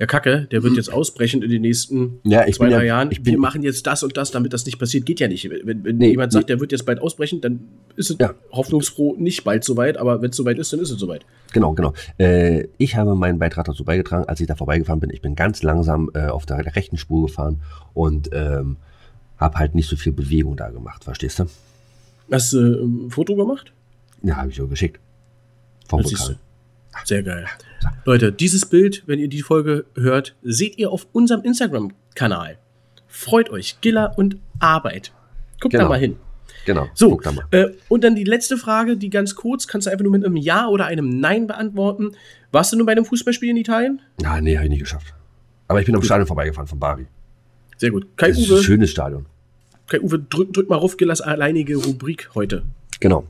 ja Kacke, der wird jetzt ausbrechen in den nächsten. Ja, zwei, bin ja- drei Jahren. wir machen jetzt das und das, damit das nicht passiert. Geht ja nicht. Wenn, wenn Nee, jemand sagt, nee. der wird jetzt bald ausbrechen, dann ist es Ja. hoffnungsfroh nicht bald soweit, aber wenn es soweit ist, dann ist es soweit. Genau, genau. Äh, ich habe meinen Beitrag dazu beigetragen, als ich da vorbeigefahren bin. Ich bin ganz langsam äh, auf der rechten Spur gefahren und ähm, habe halt nicht so viel Bewegung da gemacht, verstehst du? Hast du äh, ein Foto gemacht? Ja, habe ich auch geschickt. Vom Vulkan. Sehr geil. Leute, dieses Bild, wenn ihr die Folge hört, seht ihr auf unserem Instagram-Kanal. Freut euch, Giller und Arbeit. Guckt da Genau. mal hin. Genau. So, da äh, und dann die letzte Frage, die ganz kurz, kannst du einfach nur mit einem Ja oder einem Nein beantworten. Warst du nur bei einem Fußballspiel in Italien? Ja, nee, habe ich nicht geschafft. Aber ich bin am Stadion vorbeigefahren von Bari. Sehr gut. Kai Das ist ein Uwe, schönes Stadion. Kai Uwe drück, drück mal auf Gillers alleinige Rubrik heute. Genau.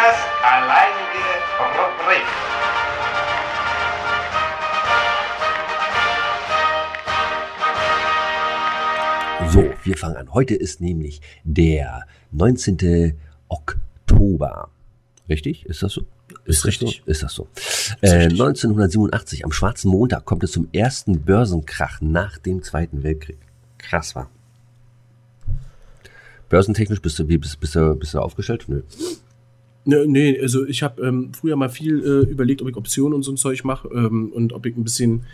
Gillers alleinige Rubrik. So, wir fangen an. Heute ist nämlich der 19. Oktober. Richtig? Ist das so? Ist das richtig. So? Ist das so? Äh, richtig. 1987, am Schwarzen Montag, kommt es zum ersten Börsenkrach nach dem Zweiten Weltkrieg. Krass war. Börsentechnisch bist du, wie bist, bist, du, bist du aufgestellt? Nö. Ne, nee, also ich habe ähm, früher mal viel äh, überlegt, ob ich Optionen und so ein Zeug mache ähm, und ob ich ein bisschen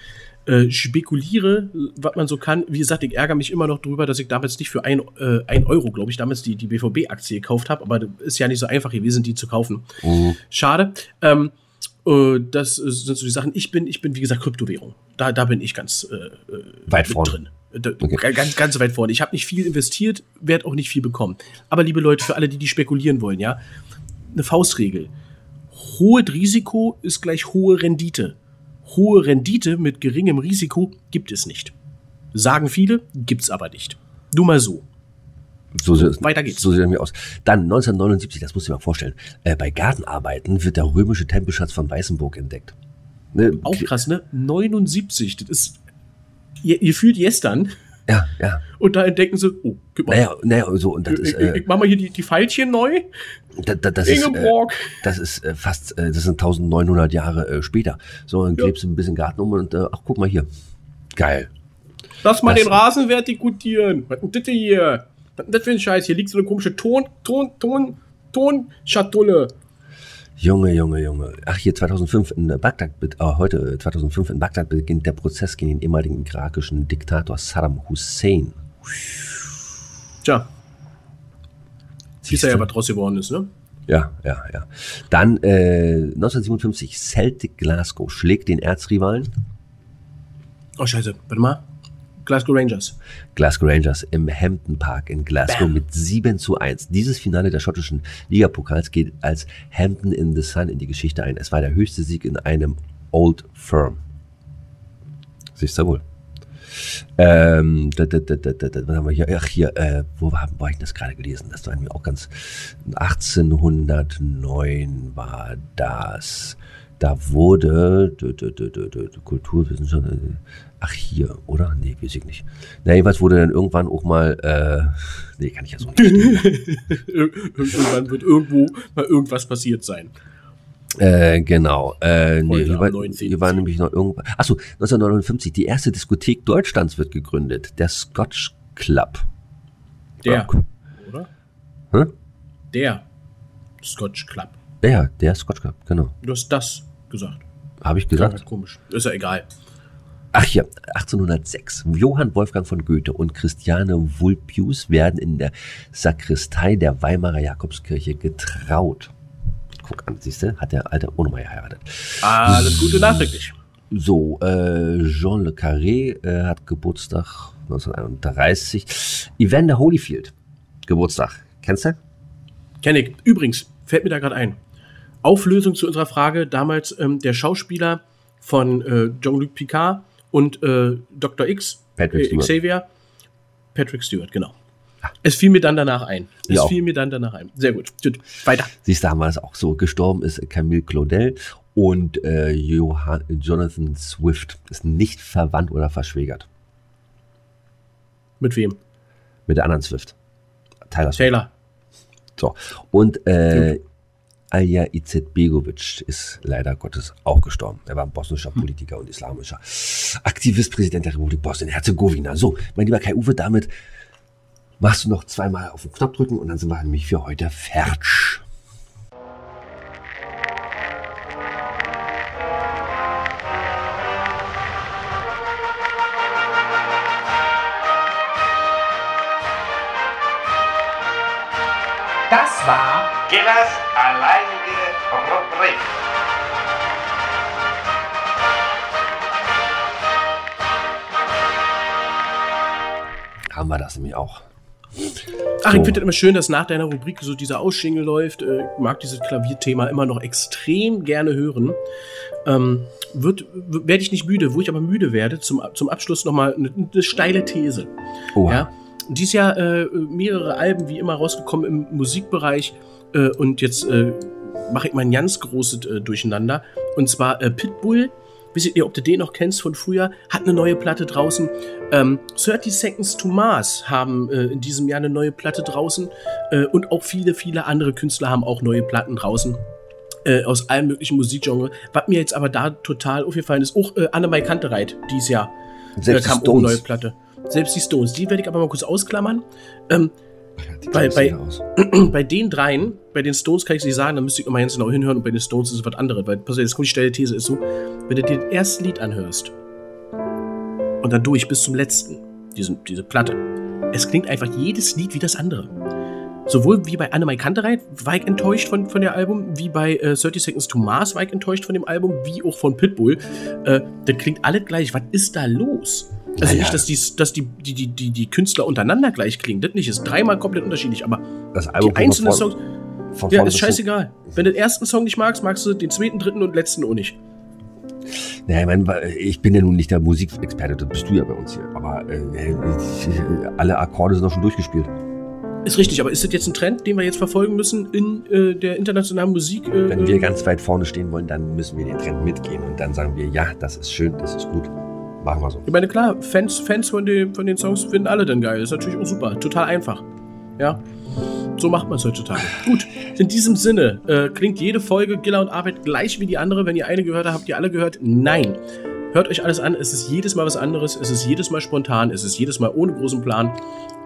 äh, spekuliere, was man so kann. Wie gesagt, ich ärgere mich immer noch drüber, dass ich damals nicht für ein, äh, ein Euro, glaube ich, damals die, die BVB-Aktie gekauft habe, aber das ist ja nicht so einfach gewesen, die zu kaufen. Mhm. Schade. Ähm, äh, das äh, sind so die Sachen. Ich bin, ich bin, wie gesagt, Kryptowährung. Da, da bin ich ganz äh, Weit vorne. drin. Okay. Ganz, ganz weit vorne. Ich habe nicht viel investiert, werde auch nicht viel bekommen. Aber liebe Leute, für alle, die die spekulieren wollen, ja, eine Faustregel. Hohes Risiko ist gleich hohe Rendite. Hohe Rendite mit geringem Risiko gibt es nicht. Sagen viele, gibt's aber nicht. Nur mal so. So, sieht- Weiter geht's. So sieht er mir aus. Dann 1979, das musst du dir mal vorstellen. Äh, bei Gartenarbeiten wird der römische Tempelschatz von Weißenburg entdeckt. Ne? Auch krass, ne? 79, das ist. Ihr, ihr fühlt gestern Ja, ja. und da entdecken sie, oh, gib mal. Naja, naja, so, und das ich, ist, äh, ich mach mal hier die, die Pfeilchen neu. da, da, das ist, äh, Ingeborg. das ist äh, fast, äh, das sind 1900 Jahre äh, später. So, dann Ja. klebst du ein bisschen Garten um und, äh, ach, guck mal hier. Geil. Lass mal das- den Rasen vertikutieren. Was ist denn das hier? Was ist das für ein Scheiß? Hier liegt so eine komische Ton, Ton, Ton, Tonschatulle. Junge, Junge, Junge. Ach, hier 2005 in äh, Bagdad, äh, heute äh, 2005 in Bagdad beginnt der Prozess gegen den ehemaligen irakischen Diktator Saddam Hussein. Tja, siehst du ja, was draus geworden ist, ne? Ja, ja, ja. Dann äh, 1957, Celtic Glasgow schlägt den Erzrivalen Oh, scheiße. Warte mal. Glasgow Rangers. Glasgow Rangers im Hampton Park in Glasgow Bam. mit 7 zu 1. Dieses Finale der schottischen Ligapokals geht als Hampton in the Sun in die Geschichte ein. Es war der höchste Sieg in einem Old Firm. Siehst du wohl. Ähm, da, da, da, was haben wir hier? Ach, hier, äh, wo war, hab ich das gerade gelesen? Das war irgendwie auch ganz, 1809 war das. Da wurde, Kulturwissenschaft, äh, ach hier, oder? Nee, weiß ich nicht. Na, jedenfalls wurde dann irgendwann auch mal, äh, nee, kann ich ja so nicht Irgendwann wird irgendwo mal irgendwas passiert sein. Äh, genau. Äh, nee, hier war, 19.. hier war nämlich noch irgendwas. Achso, 1959. Die erste Diskothek Deutschlands wird gegründet. Der Scotch Club. Der, Ja. oder? Hä? Der Scotch Club. Der, der Scotch Club, genau. Du hast das gesagt. Habe ich gesagt? halt komisch. Ist ja egal. Ach hier, 1806. Johann Wolfgang von Goethe und Christiane Vulpius werden in der Sakristei der Weimarer Jakobskirche getraut. Guck an, siehst du, hat der alte Onomer geheiratet. Alles Gute nachträglich. So, äh, Jean Le Carré äh, hat Geburtstag 1931. Evander Holyfield, Geburtstag. Kennst du? Kenn ich. Übrigens, fällt mir da gerade ein. Auflösung zu unserer Frage. Damals ähm, der Schauspieler von äh, Jean-Luc Picard und äh, Dr. X, Patrick äh, Stewart. Xavier, Patrick Stewart, genau. Es fiel mir dann danach ein. Es Ja fiel mir dann danach ein. Sehr gut. Gut. Weiter. Siehst du, haben wir das auch so. Gestorben ist Camille Claudel und äh, Johann, Jonathan Swift ist nicht verwandt oder verschwägert Mit wem? mit der anderen Swift. Tyler Swift. Taylor. So. Und äh, Alja Izetbegovic ist leider Gottes auch gestorben. Er war bosnischer Politiker und islamischer Aktivist, Präsident der Republik Bosnien-Herzegowina. So, mein lieber Kai-Uwe, damit machst du noch zweimal auf den Knopf drücken und dann sind wir nämlich für heute fertig. Das war Gillers alleinige Rubrik. Haben wir das nämlich auch. Ach, So. ich finde das immer schön, dass nach deiner Rubrik so dieser Ausschingle läuft. Äh, Ich mag dieses Klavierthema immer noch extrem gerne hören. Ähm, wird, werde ich nicht müde, wo ich aber müde werde, zum, zum Abschluss nochmal eine, eine steile These. Oha. Ja, dies Jahr äh, mehrere Alben wie immer rausgekommen im Musikbereich äh, und jetzt äh, mache ich mal ein ganz großes äh, Durcheinander. Und zwar äh, Pitbull, wisst ihr, ob du den noch kennst von früher, hat eine neue Platte draußen. Ähm, 30 Seconds to Mars haben äh, in diesem Jahr eine neue Platte draußen äh, und auch viele, viele andere Künstler haben auch neue Platten draußen. Aus allen möglichen Musikgenres. Was mir jetzt aber da total aufgefallen ist, auch äh, Annemai Kantereit dieses Jahr Selbst die kam auch eine neue Stones. Platte. Selbst die Stones, die werde ich aber mal kurz ausklammern. Ähm, Die bei- bei- bei den dreien, bei den Stones kann ich es nicht sagen, da müsste ich nochmal ganz genau hinhören und bei den Stones ist es was anderes. Weil, pass auf, jetzt kommt die steile These, ist so, wenn du dir das erste Lied anhörst und dann durch bis zum letzten, diesen, diese Platte, es klingt einfach jedes Lied wie das andere. Sowohl wie bei Annemai Kantereit war ich enttäuscht von, von der Album, wie bei äh, 30 Seconds to Mars war ich enttäuscht von dem Album, wie auch von Pitbull. Äh, das klingt alles gleich. Was ist da los? Also Naja. nicht, dass, die, dass die, die, die, die, die Künstler untereinander gleich klingen. Das nicht. Ist dreimal komplett unterschiedlich. Aber Das Album die einzelnen von, Songs. von Ja, ist scheißegal. Wenn du den ersten Song nicht magst, magst du den zweiten, dritten und letzten auch nicht. Ja, ich, mein, ich bin ja nun nicht der Musikexperte, das bist du ja bei uns hier. Aber äh, alle Akkorde sind doch schon durchgespielt. Ist richtig, aber ist das jetzt ein Trend, den wir jetzt verfolgen müssen in äh, der internationalen Musik? Äh, Wenn wir ganz weit vorne stehen wollen, dann müssen wir den Trend mitgehen. Und dann sagen wir, ja, das ist schön, das ist gut. Machen wir so. ich meine, klar, Fans, Fans von, den, von den Songs finden alle dann geil. Ist natürlich auch super. Total einfach. Ja. So macht man es heutzutage. Gut, in diesem Sinne äh, klingt jede Folge Giller und Arbeit gleich wie die andere. Wenn ihr eine gehört habt, habt ihr alle gehört? Nein. Hört euch alles an. Es ist jedes Mal was anderes. Es ist jedes Mal spontan. Es ist jedes Mal ohne großen Plan.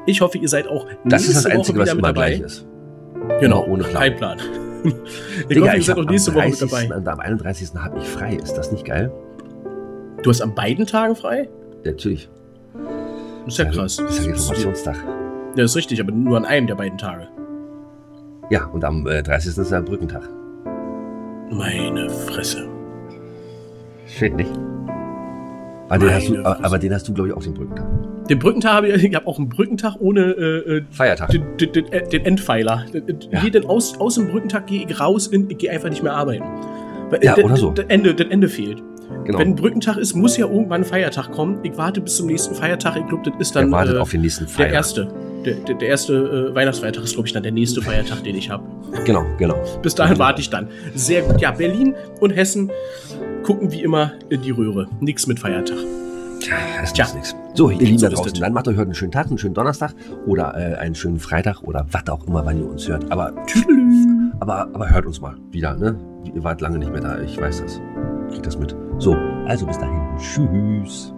Ich hoffe, ihr seid auch Das ist das nächste Einzige, Woche was wieder immer mit dabei. gleich ist. Genau, ohne Plan. kein Plan. ich Digga, hoffe, ihr seid auch nächste Woche mit 30. dabei. Und am 31. habe ich frei. Ist das nicht geil? Du hast an beiden Tagen frei? Ja, natürlich. Das ist ja krass. Das ist ja Reformationstag. Ja, das ist richtig, aber nur an einem der beiden Tage. Ja, und am äh, 30. ist der Brückentag. Meine Fresse. Schön, nicht? Aber den, hast du, aber, den hast du, glaube ich, auch den Brückentag. Den Brückentag habe ich, ich habe auch einen Brückentag ohne äh, äh, Feiertag. den, den, den, äh, Endpfeiler. Ja. Jeden aus, aus dem Brückentag gehe ich raus, ich gehe einfach nicht mehr arbeiten. Weil, Ja, äh, oder so. Das Ende, das Ende fehlt. Genau. Wenn ein Brückentag ist, muss ja irgendwann ein Feiertag kommen. Ich warte bis zum nächsten Feiertag. Ich glaube, das ist dann Der wartet äh, auf den nächsten der Feiertag. erste. Der, der, der erste äh, Weihnachtsfeiertag ist, glaube ich, dann der nächste Feiertag, den ich habe. Genau, genau. Bis dahin warte ich dann. Sehr gut. Ja, Berlin und Hessen gucken wie immer in die Röhre. Nix mit Feiertag. Tja, das Tja. ist nichts. So, ihr Lieben So da draußen, es. dann macht euch heute einen schönen Tag, einen schönen Donnerstag oder äh, einen schönen Freitag oder was auch immer, wann ihr uns hört. Aber, aber, aber hört uns mal wieder, ne? Ihr wart lange nicht mehr da, ich weiß das. Kriegt das mit. So, also bis dahin. Tschüss.